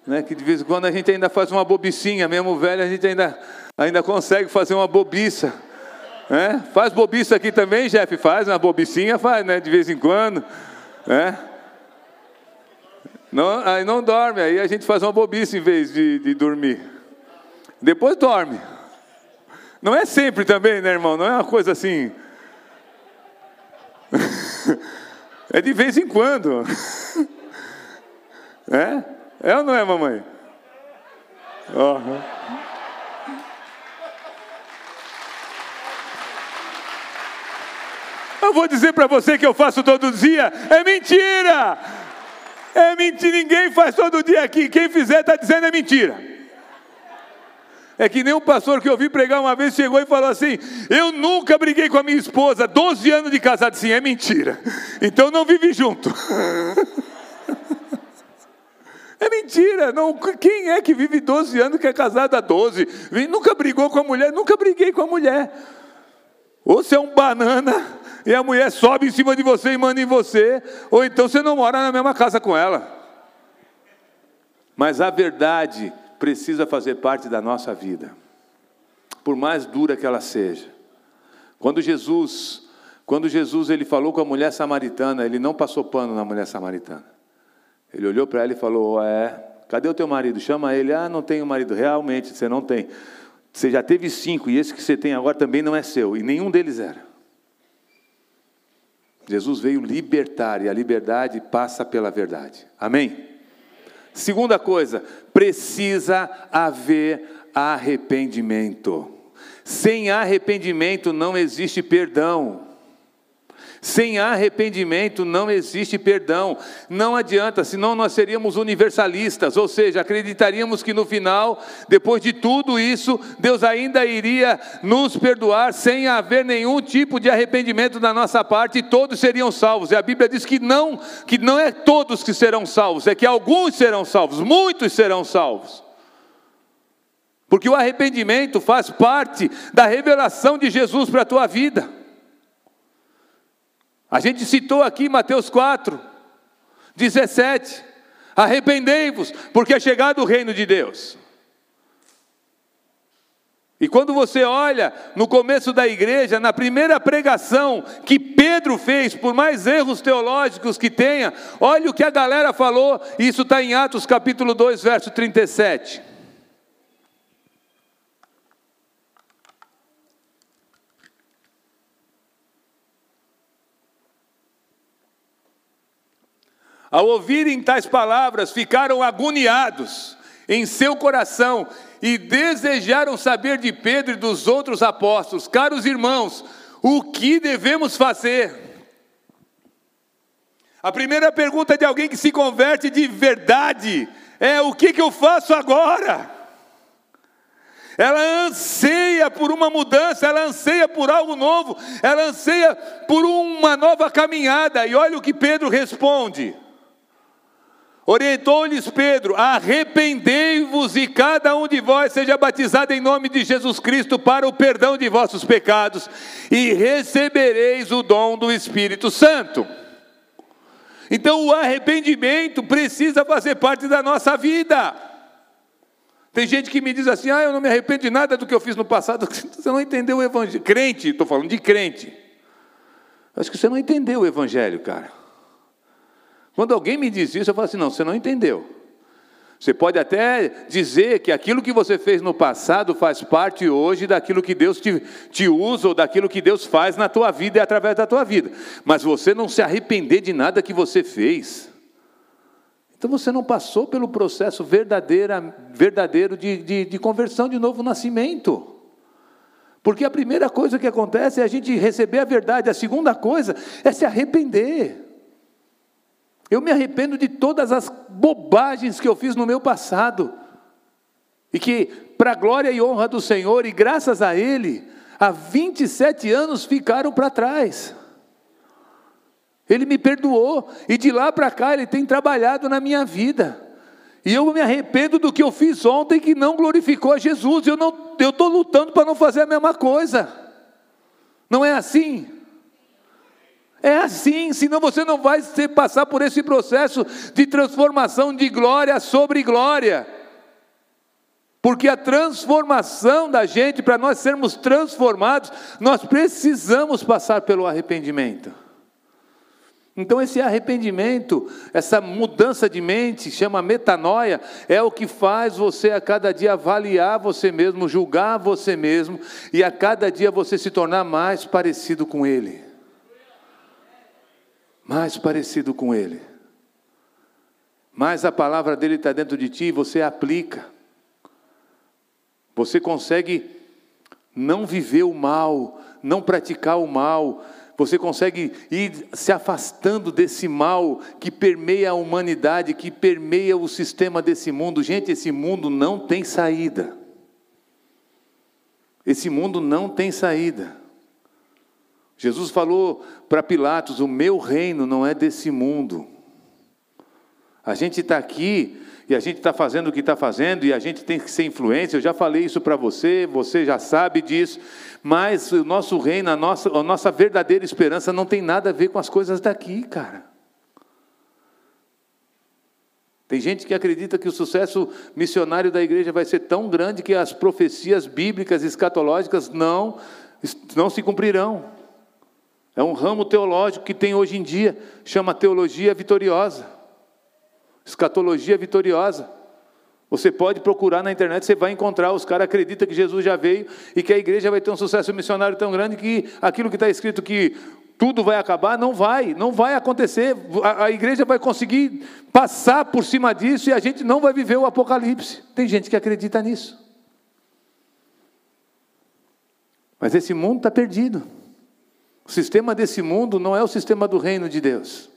Né? Que de vez em quando a gente ainda faz uma bobicinha, mesmo velho, a gente ainda, ainda consegue fazer uma bobiça. Né? Faz bobiça aqui também, Jeff? Faz uma bobicinha, faz, né? De vez em quando. Né? Não, aí não dorme, aí a gente faz uma bobiça em vez de, de dormir. Depois dorme. Não é sempre também, né, irmão? Não é uma coisa assim. É de vez em quando. É? É ou não é, mamãe? Eu vou dizer para você que eu faço todo dia. É mentira! É mentira, ninguém faz todo dia aqui. Quem fizer está dizendo é mentira. É que nem um pastor que eu vi pregar uma vez chegou e falou assim: Eu nunca briguei com a minha esposa, 12 anos de casado. Sim, é mentira. Então não vive junto. É mentira. Não, quem é que vive 12 anos que é casado há 12? Nunca brigou com a mulher? Nunca briguei com a mulher. Ou você é um banana e a mulher sobe em cima de você e manda em você, ou então você não mora na mesma casa com ela. Mas a verdade precisa fazer parte da nossa vida, por mais dura que ela seja. Quando Jesus, quando Jesus ele falou com a mulher samaritana, ele não passou pano na mulher samaritana. Ele olhou para ela e falou: "É, cadê o teu marido? Chama ele. Ah, não tenho marido. Realmente, você não tem. Você já teve cinco e esse que você tem agora também não é seu. E nenhum deles era. Jesus veio libertar e a liberdade passa pela verdade. Amém? Segunda coisa, precisa haver arrependimento. Sem arrependimento não existe perdão. Sem arrependimento não existe perdão. Não adianta, senão nós seríamos universalistas, ou seja, acreditaríamos que no final, depois de tudo isso, Deus ainda iria nos perdoar sem haver nenhum tipo de arrependimento da nossa parte e todos seriam salvos. E a Bíblia diz que não, que não é todos que serão salvos, é que alguns serão salvos, muitos serão salvos. Porque o arrependimento faz parte da revelação de Jesus para a tua vida. A gente citou aqui Mateus 4, 17: arrependei-vos, porque é chegado o reino de Deus. E quando você olha no começo da igreja, na primeira pregação que Pedro fez, por mais erros teológicos que tenha, olha o que a galera falou, isso está em Atos capítulo 2, verso 37. Ao ouvirem tais palavras, ficaram agoniados em seu coração e desejaram saber de Pedro e dos outros apóstolos: Caros irmãos, o que devemos fazer? A primeira pergunta de alguém que se converte de verdade é: o que, que eu faço agora? Ela anseia por uma mudança, ela anseia por algo novo, ela anseia por uma nova caminhada. E olha o que Pedro responde. Orientou-lhes Pedro: arrependei-vos e cada um de vós seja batizado em nome de Jesus Cristo para o perdão de vossos pecados, e recebereis o dom do Espírito Santo. Então o arrependimento precisa fazer parte da nossa vida. Tem gente que me diz assim: ah, eu não me arrependo de nada do que eu fiz no passado. Você não entendeu o evangelho. Crente, estou falando de crente. Acho que você não entendeu o evangelho, cara. Quando alguém me diz isso, eu falo assim: não, você não entendeu. Você pode até dizer que aquilo que você fez no passado faz parte hoje daquilo que Deus te, te usa ou daquilo que Deus faz na tua vida e através da tua vida. Mas você não se arrepender de nada que você fez. Então você não passou pelo processo verdadeiro, de, de, de conversão de novo nascimento. Porque a primeira coisa que acontece é a gente receber a verdade, a segunda coisa é se arrepender. Eu me arrependo de todas as bobagens que eu fiz no meu passado. E que, para a glória e honra do Senhor, e graças a Ele, há 27 anos ficaram para trás. Ele me perdoou, e de lá para cá Ele tem trabalhado na minha vida. E eu me arrependo do que eu fiz ontem que não glorificou a Jesus. Eu estou lutando para não fazer a mesma coisa. Não é assim? É assim, senão você não vai passar por esse processo de transformação de glória sobre glória. Porque a transformação da gente, para nós sermos transformados, nós precisamos passar pelo arrependimento. Então, esse arrependimento, essa mudança de mente, chama metanoia, é o que faz você a cada dia avaliar você mesmo, julgar você mesmo, e a cada dia você se tornar mais parecido com Ele mais parecido com Ele. Mais a palavra dele está dentro de ti e você aplica. Você consegue não viver o mal, não praticar o mal, você consegue ir se afastando desse mal que permeia a humanidade, que permeia o sistema desse mundo. Gente, esse mundo não tem saída. Esse mundo não tem saída. Jesus falou para Pilatos: O meu reino não é desse mundo. A gente está aqui e a gente está fazendo o que está fazendo e a gente tem que ser influência. Eu já falei isso para você, você já sabe disso. Mas o nosso reino, a nossa, a nossa verdadeira esperança não tem nada a ver com as coisas daqui, cara. Tem gente que acredita que o sucesso missionário da igreja vai ser tão grande que as profecias bíblicas escatológicas não, não se cumprirão. É um ramo teológico que tem hoje em dia, chama teologia vitoriosa, escatologia vitoriosa. Você pode procurar na internet, você vai encontrar. Os caras acreditam que Jesus já veio e que a igreja vai ter um sucesso missionário tão grande que aquilo que está escrito que tudo vai acabar, não vai, não vai acontecer. A, a, igreja vai conseguir passar por cima disso e a gente não vai viver o apocalipse. Tem gente que acredita nisso. Mas esse mundo está perdido. O sistema desse mundo não é o sistema do reino de Deus.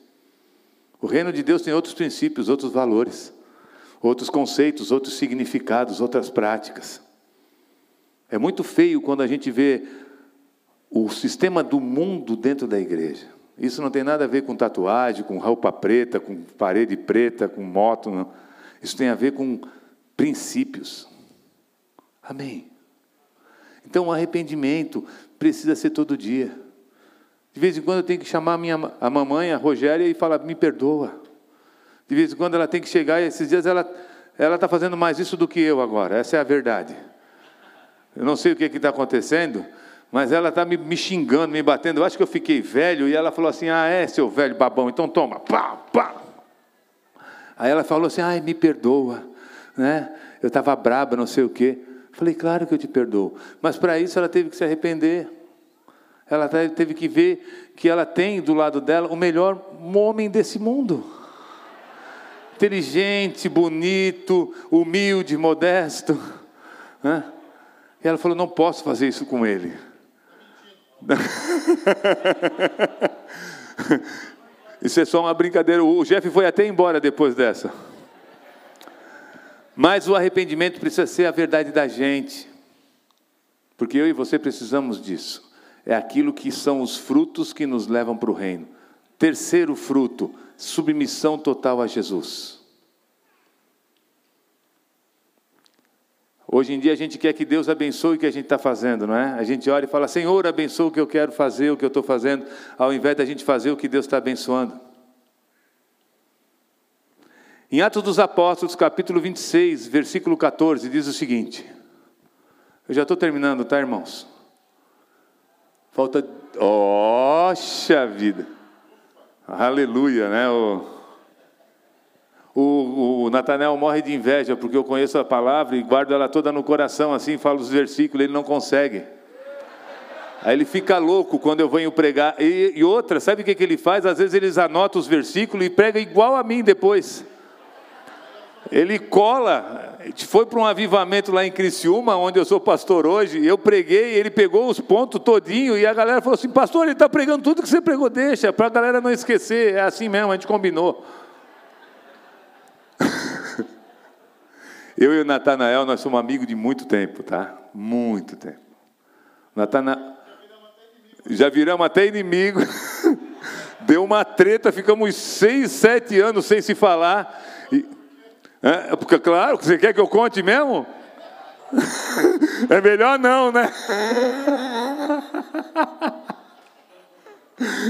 O reino de Deus tem outros princípios, outros valores, outros conceitos, outros significados, outras práticas. É muito feio quando a gente vê o sistema do mundo dentro da igreja. Isso não tem nada a ver com tatuagem, com roupa preta, com parede preta, com moto. Não. Isso tem a ver com princípios. Amém. Então, o arrependimento precisa ser todo dia. De vez em quando eu tenho que chamar a, minha, a mamãe, a Rogéria, e falar: me perdoa. De vez em quando ela tem que chegar, e esses dias ela está fazendo mais isso do que eu agora, essa é a verdade. Eu não sei o que está acontecendo, mas ela está me, me, xingando, me batendo. Eu acho que eu fiquei velho. E ela falou assim: Ah, é, seu velho babão, então toma. Pá, pá. Aí ela falou assim: Ai, me perdoa. Né? Eu estava braba, não sei o quê. Falei: Claro que eu te perdoo. Mas para isso ela teve que se arrepender. Ela teve que ver que ela tem do lado dela o melhor homem desse mundo. Inteligente, bonito, humilde, modesto. Né? E ela falou: Não posso fazer isso com ele. Isso é só uma brincadeira. O Jeff foi até embora depois dessa. Mas o arrependimento precisa ser a verdade da gente. Porque eu e você precisamos disso. É aquilo que são os frutos que nos levam para o reino. Terceiro fruto, submissão total a Jesus. Hoje em dia a gente quer que Deus abençoe o que a gente está fazendo, não é? A gente olha e fala, Senhor, abençoa o que eu quero fazer, o que eu estou fazendo, ao invés da gente fazer o que Deus está abençoando. Em Atos dos Apóstolos, capítulo 26, versículo 14, diz o seguinte. Eu já estou terminando, tá, irmãos? Falta. Oxa vida! Aleluia, né? O... O, o Natanel morre de inveja porque eu conheço a palavra e guardo ela toda no coração, assim, falo os versículos, ele não consegue. Aí ele fica louco quando eu venho pregar. E, e outra, sabe o que, que ele faz? Às vezes eles anotam os versículos e prega igual a mim depois. Ele cola, foi para um avivamento lá em Criciúma, onde eu sou pastor hoje, eu preguei, ele pegou os pontos todinho e a galera falou assim, pastor, ele está pregando tudo que você pregou, deixa, para a galera não esquecer, é assim mesmo, a gente combinou. Eu e o Natanael, nós somos amigos de muito tempo, tá? Muito tempo. Natana... Já viramos até inimigo. Deu uma treta, ficamos seis, sete anos sem se falar. É, porque, claro, você quer que eu conte mesmo? É melhor não, né?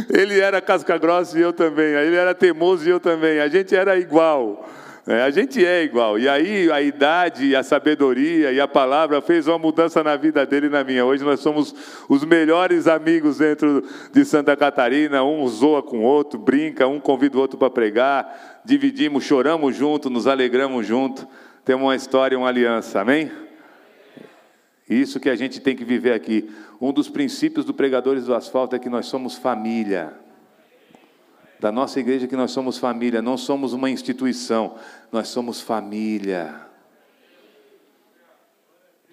Ele era casca grossa e eu também. Ele era teimoso e eu também. A gente era igual. É, a gente é igual. E aí a idade, a sabedoria e a palavra fez uma mudança na vida dele e na minha. Hoje nós somos os melhores amigos dentro de Santa Catarina. Um zoa com o outro, brinca, um convida o outro para pregar, dividimos, choramos junto, nos alegramos junto. Temos uma história, uma aliança. Amém? Isso que a gente tem que viver aqui. Um dos princípios do Pregadores do Asfalto é que nós somos família da nossa igreja que nós somos família, não somos uma instituição, nós somos família.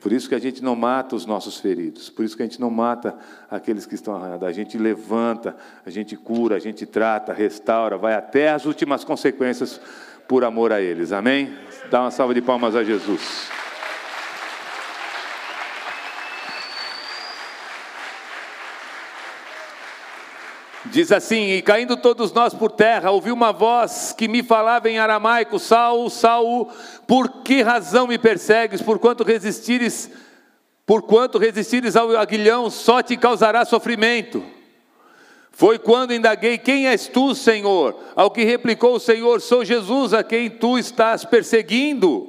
Por isso que a gente não mata os nossos feridos, por isso que a gente não mata aqueles que estão arranhados. A gente levanta, a gente cura, a gente trata, restaura, vai até as últimas consequências por amor a eles. Amém? Dá uma salva de palmas a Jesus. Diz assim: E caindo todos nós por terra, ouvi uma voz que me falava em aramaico: Saul, Saul, por que razão me persegues? Por quanto resistires, por quanto resistires ao aguilhão, só te causará sofrimento. Foi quando indaguei: Quem és tu, Senhor? Ao que replicou o Senhor: Sou Jesus a quem tu estás perseguindo.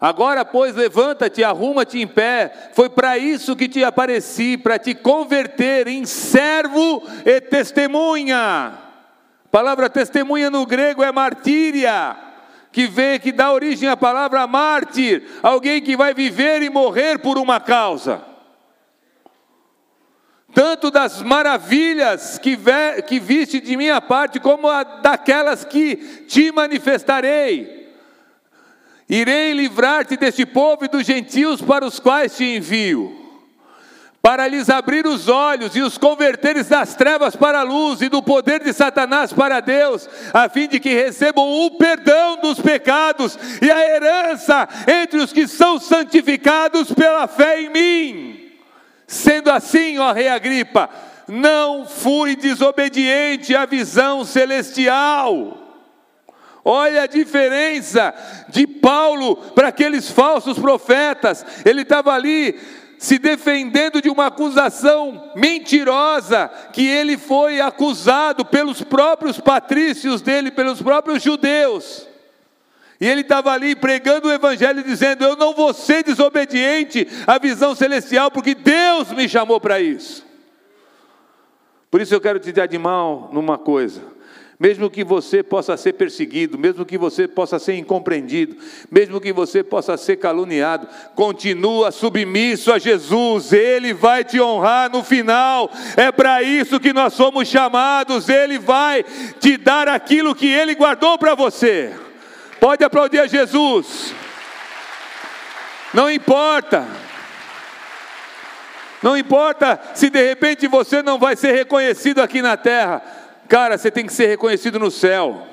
Agora, pois, levanta-te, arruma-te em pé. Foi para isso que te apareci, para te converter em servo e testemunha. A palavra testemunha no grego é martíria, que vem que dá origem à palavra mártir, alguém que vai viver e morrer por uma causa. Tanto das maravilhas que, que viste de minha parte, como daquelas que te manifestarei. Irei livrar-te deste povo e dos gentios para os quais te envio, para lhes abrir os olhos e os converteres das trevas para a luz e do poder de Satanás para Deus, a fim de que recebam o perdão dos pecados e a herança entre os que são santificados pela fé em mim. Sendo assim, ó Rei Agripa, não fui desobediente à visão celestial Olha a diferença de Paulo para aqueles falsos profetas. Ele estava ali se defendendo de uma acusação mentirosa que ele foi acusado pelos próprios patrícios dele, pelos próprios judeus. E ele estava ali pregando o evangelho dizendo: "Eu não vou ser desobediente à visão celestial, porque Deus me chamou para isso". Por isso eu quero te dar de mão numa coisa mesmo que você possa ser perseguido, mesmo que você possa ser incompreendido, mesmo que você possa ser caluniado, continua submisso a Jesus, Ele vai te honrar no final, é para isso que nós somos chamados, Ele vai te dar aquilo que Ele guardou para você. Pode aplaudir a Jesus, não importa. Não importa se de repente você não vai ser reconhecido aqui na terra, Cara, você tem que ser reconhecido no céu.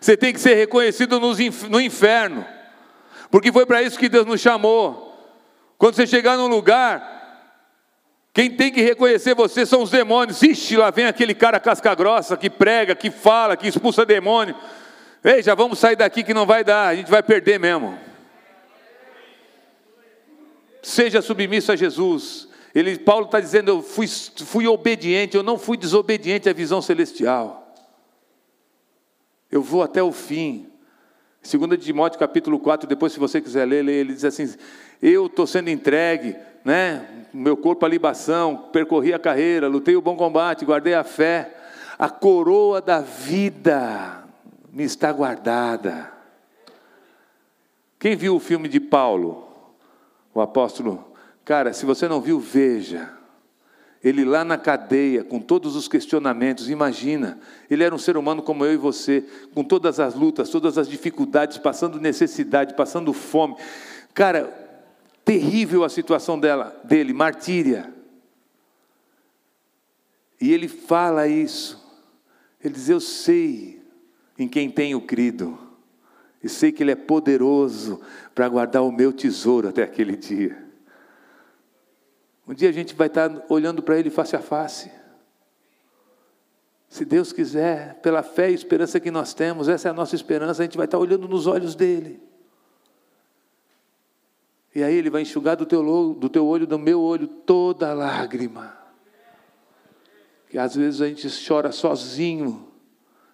Você tem que ser reconhecido no inferno. Porque foi para isso que Deus nos chamou. Quando você chegar num lugar, quem tem que reconhecer você são os demônios. Ixi, lá vem aquele cara casca grossa que prega, que fala, que expulsa demônio. Ei, já vamos sair daqui que não vai dar, a gente vai perder mesmo. Seja submisso a Jesus. Ele, Paulo está dizendo: Eu fui, fui obediente, eu não fui desobediente à visão celestial. Eu vou até o fim. 2 Timóteo capítulo 4, depois, se você quiser ler, ele diz assim: Eu estou sendo entregue, né? meu corpo a libação, percorri a carreira, lutei o bom combate, guardei a fé, a coroa da vida me está guardada. Quem viu o filme de Paulo, o apóstolo Cara, se você não viu, veja. Ele lá na cadeia, com todos os questionamentos, imagina, ele era um ser humano como eu e você, com todas as lutas, todas as dificuldades, passando necessidade, passando fome. Cara, terrível a situação dela, dele, martíria. E ele fala isso. Ele diz: Eu sei em quem tenho crido, e sei que Ele é poderoso para guardar o meu tesouro até aquele dia. Um dia a gente vai estar olhando para Ele face a face. Se Deus quiser, pela fé e esperança que nós temos, essa é a nossa esperança, a gente vai estar olhando nos olhos dele. E aí ele vai enxugar do teu, do teu olho, do meu olho, toda lágrima. Que às vezes a gente chora sozinho,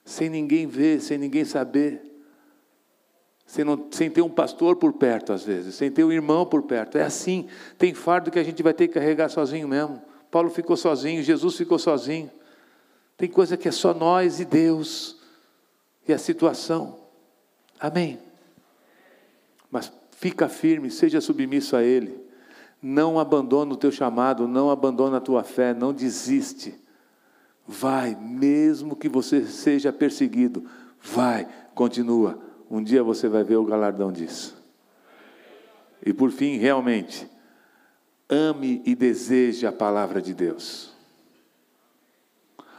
sem ninguém ver, sem ninguém saber sem, não, sem ter um pastor por perto, às vezes, sem ter um irmão por perto. É assim, tem fardo que a gente vai ter que carregar sozinho mesmo. Paulo ficou sozinho, Jesus ficou sozinho. Tem coisa que é só nós e Deus e a situação. Amém. Mas fica firme, seja submisso a Ele. Não abandona o teu chamado, não abandona a tua fé, não desiste. Vai, mesmo que você seja perseguido, vai, continua um dia você vai ver o galardão disso. E por fim, realmente, ame e deseje a palavra de Deus.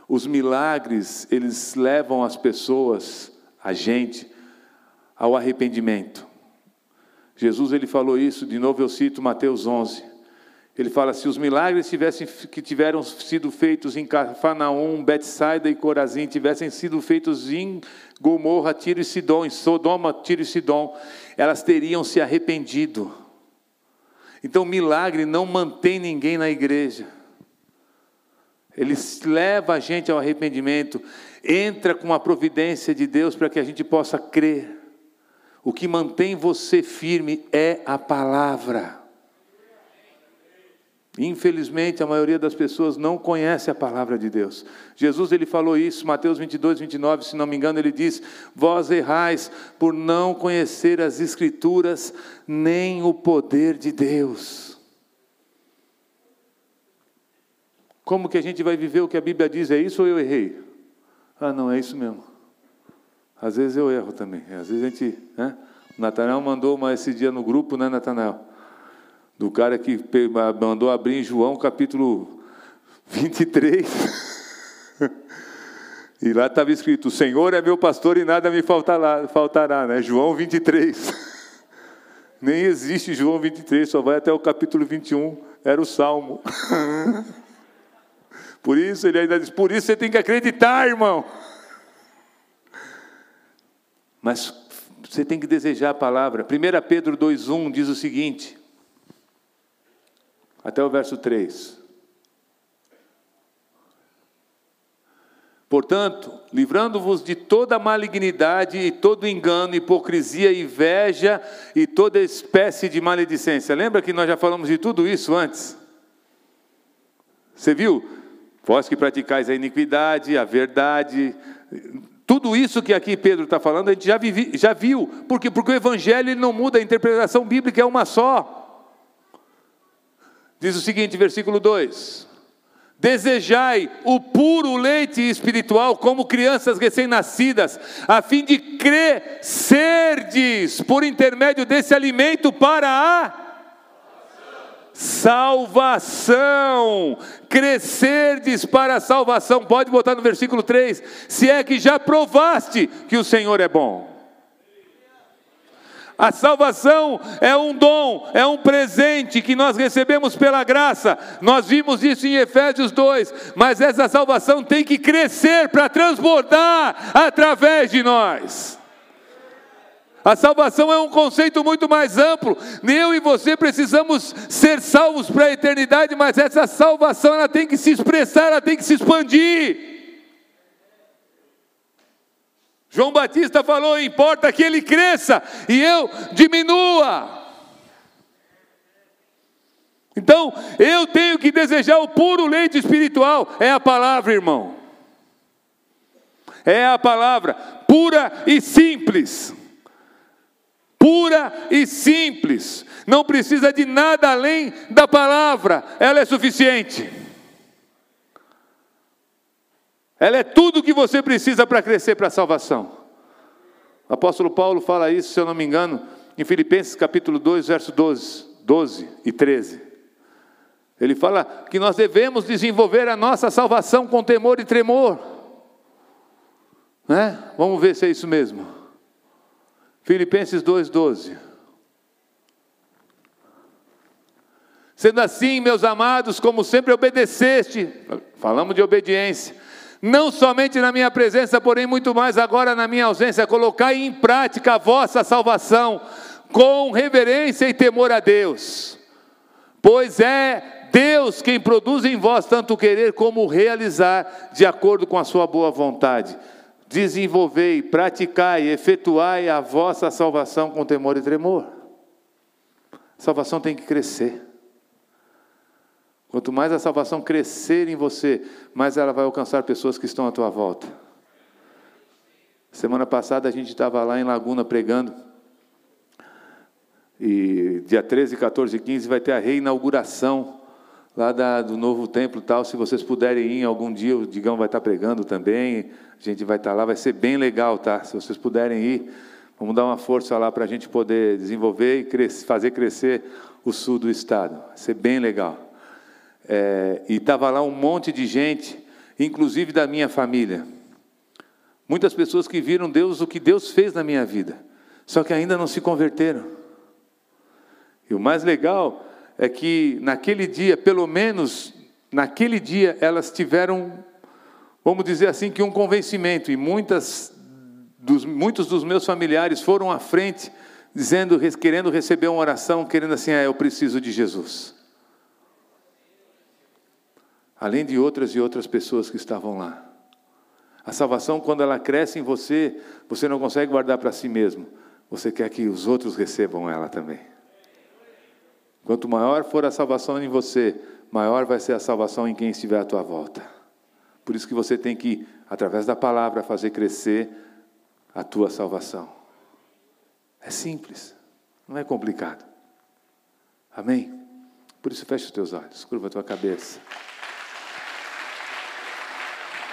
Os milagres, eles levam as pessoas, a gente, ao arrependimento. Jesus ele falou isso, de novo eu cito Mateus 11. Ele fala: se os milagres tivessem, que tiveram sido feitos em Cafarnaum, Betsaida e Corazim tivessem sido feitos em Gomorra, Tiro e Sidom, em Sodoma, Tiro e Sidom, elas teriam se arrependido. Então, milagre não mantém ninguém na igreja. Ele leva a gente ao arrependimento, entra com a providência de Deus para que a gente possa crer. O que mantém você firme é a palavra. Infelizmente, a maioria das pessoas não conhece a palavra de Deus. Jesus ele falou isso, Mateus 22, 29, se não me engano, ele diz: Vós errais por não conhecer as Escrituras, nem o poder de Deus. Como que a gente vai viver o que a Bíblia diz? É isso ou eu errei? Ah, não, é isso mesmo. Às vezes eu erro também. Às vezes a gente. Né? O Natanael mandou uma esse dia no grupo, né, Natanael? Do cara que mandou abrir em João capítulo 23. e lá estava escrito: O Senhor é meu pastor e nada me faltará, faltará né? João 23. Nem existe João 23, só vai até o capítulo 21, era o Salmo. Por isso ele ainda diz: Por isso você tem que acreditar, irmão. Mas você tem que desejar a palavra. 1 Pedro 2,1 diz o seguinte: até o verso 3. Portanto, livrando-vos de toda malignidade e todo engano, hipocrisia, inveja e toda espécie de maledicência. Lembra que nós já falamos de tudo isso antes? Você viu? Vós que praticais a iniquidade, a verdade, tudo isso que aqui Pedro está falando, a gente já, vivi, já viu, porque, porque o Evangelho não muda, a interpretação bíblica é uma só. Diz o seguinte, versículo 2: Desejai o puro leite espiritual como crianças recém-nascidas, a fim de crescerdes por intermédio desse alimento para a salvação. Crescerdes para a salvação. Pode botar no versículo 3: Se é que já provaste que o Senhor é bom. A salvação é um dom, é um presente que nós recebemos pela graça. Nós vimos isso em Efésios 2, mas essa salvação tem que crescer para transbordar através de nós. A salvação é um conceito muito mais amplo. Eu e você precisamos ser salvos para a eternidade, mas essa salvação ela tem que se expressar, ela tem que se expandir. João Batista falou: importa que ele cresça e eu diminua. Então, eu tenho que desejar o puro leite espiritual, é a palavra, irmão. É a palavra, pura e simples. Pura e simples. Não precisa de nada além da palavra, ela é suficiente. Ela é tudo o que você precisa para crescer para a salvação. O apóstolo Paulo fala isso, se eu não me engano, em Filipenses capítulo 2, verso 12, 12 e 13. Ele fala que nós devemos desenvolver a nossa salvação com temor e tremor. Né? Vamos ver se é isso mesmo. Filipenses 2,12. Sendo assim, meus amados, como sempre obedeceste, falamos de obediência, não somente na minha presença, porém muito mais agora na minha ausência, colocai em prática a vossa salvação com reverência e temor a Deus, pois é Deus quem produz em vós tanto querer como realizar, de acordo com a sua boa vontade. Desenvolvei, praticai, efetuai a vossa salvação com temor e tremor. A salvação tem que crescer. Quanto mais a salvação crescer em você, mais ela vai alcançar pessoas que estão à tua volta. Semana passada a gente estava lá em Laguna pregando. E dia 13, 14 e 15 vai ter a reinauguração lá da, do novo templo tal. Se vocês puderem ir algum dia, o Digão vai estar pregando também. A gente vai estar lá, vai ser bem legal, tá? Se vocês puderem ir, vamos dar uma força lá para a gente poder desenvolver e crescer, fazer crescer o sul do estado. Vai ser bem legal. É, e estava lá um monte de gente, inclusive da minha família. Muitas pessoas que viram Deus, o que Deus fez na minha vida, só que ainda não se converteram. E o mais legal é que naquele dia, pelo menos naquele dia, elas tiveram, vamos dizer assim, que um convencimento, e muitas dos, muitos dos meus familiares foram à frente, dizendo, querendo receber uma oração, querendo assim, ah, eu preciso de Jesus. Além de outras e outras pessoas que estavam lá. A salvação, quando ela cresce em você, você não consegue guardar para si mesmo. Você quer que os outros recebam ela também. Quanto maior for a salvação em você, maior vai ser a salvação em quem estiver à tua volta. Por isso que você tem que, através da palavra, fazer crescer a tua salvação. É simples, não é complicado. Amém? Por isso fecha os teus olhos, curva a tua cabeça.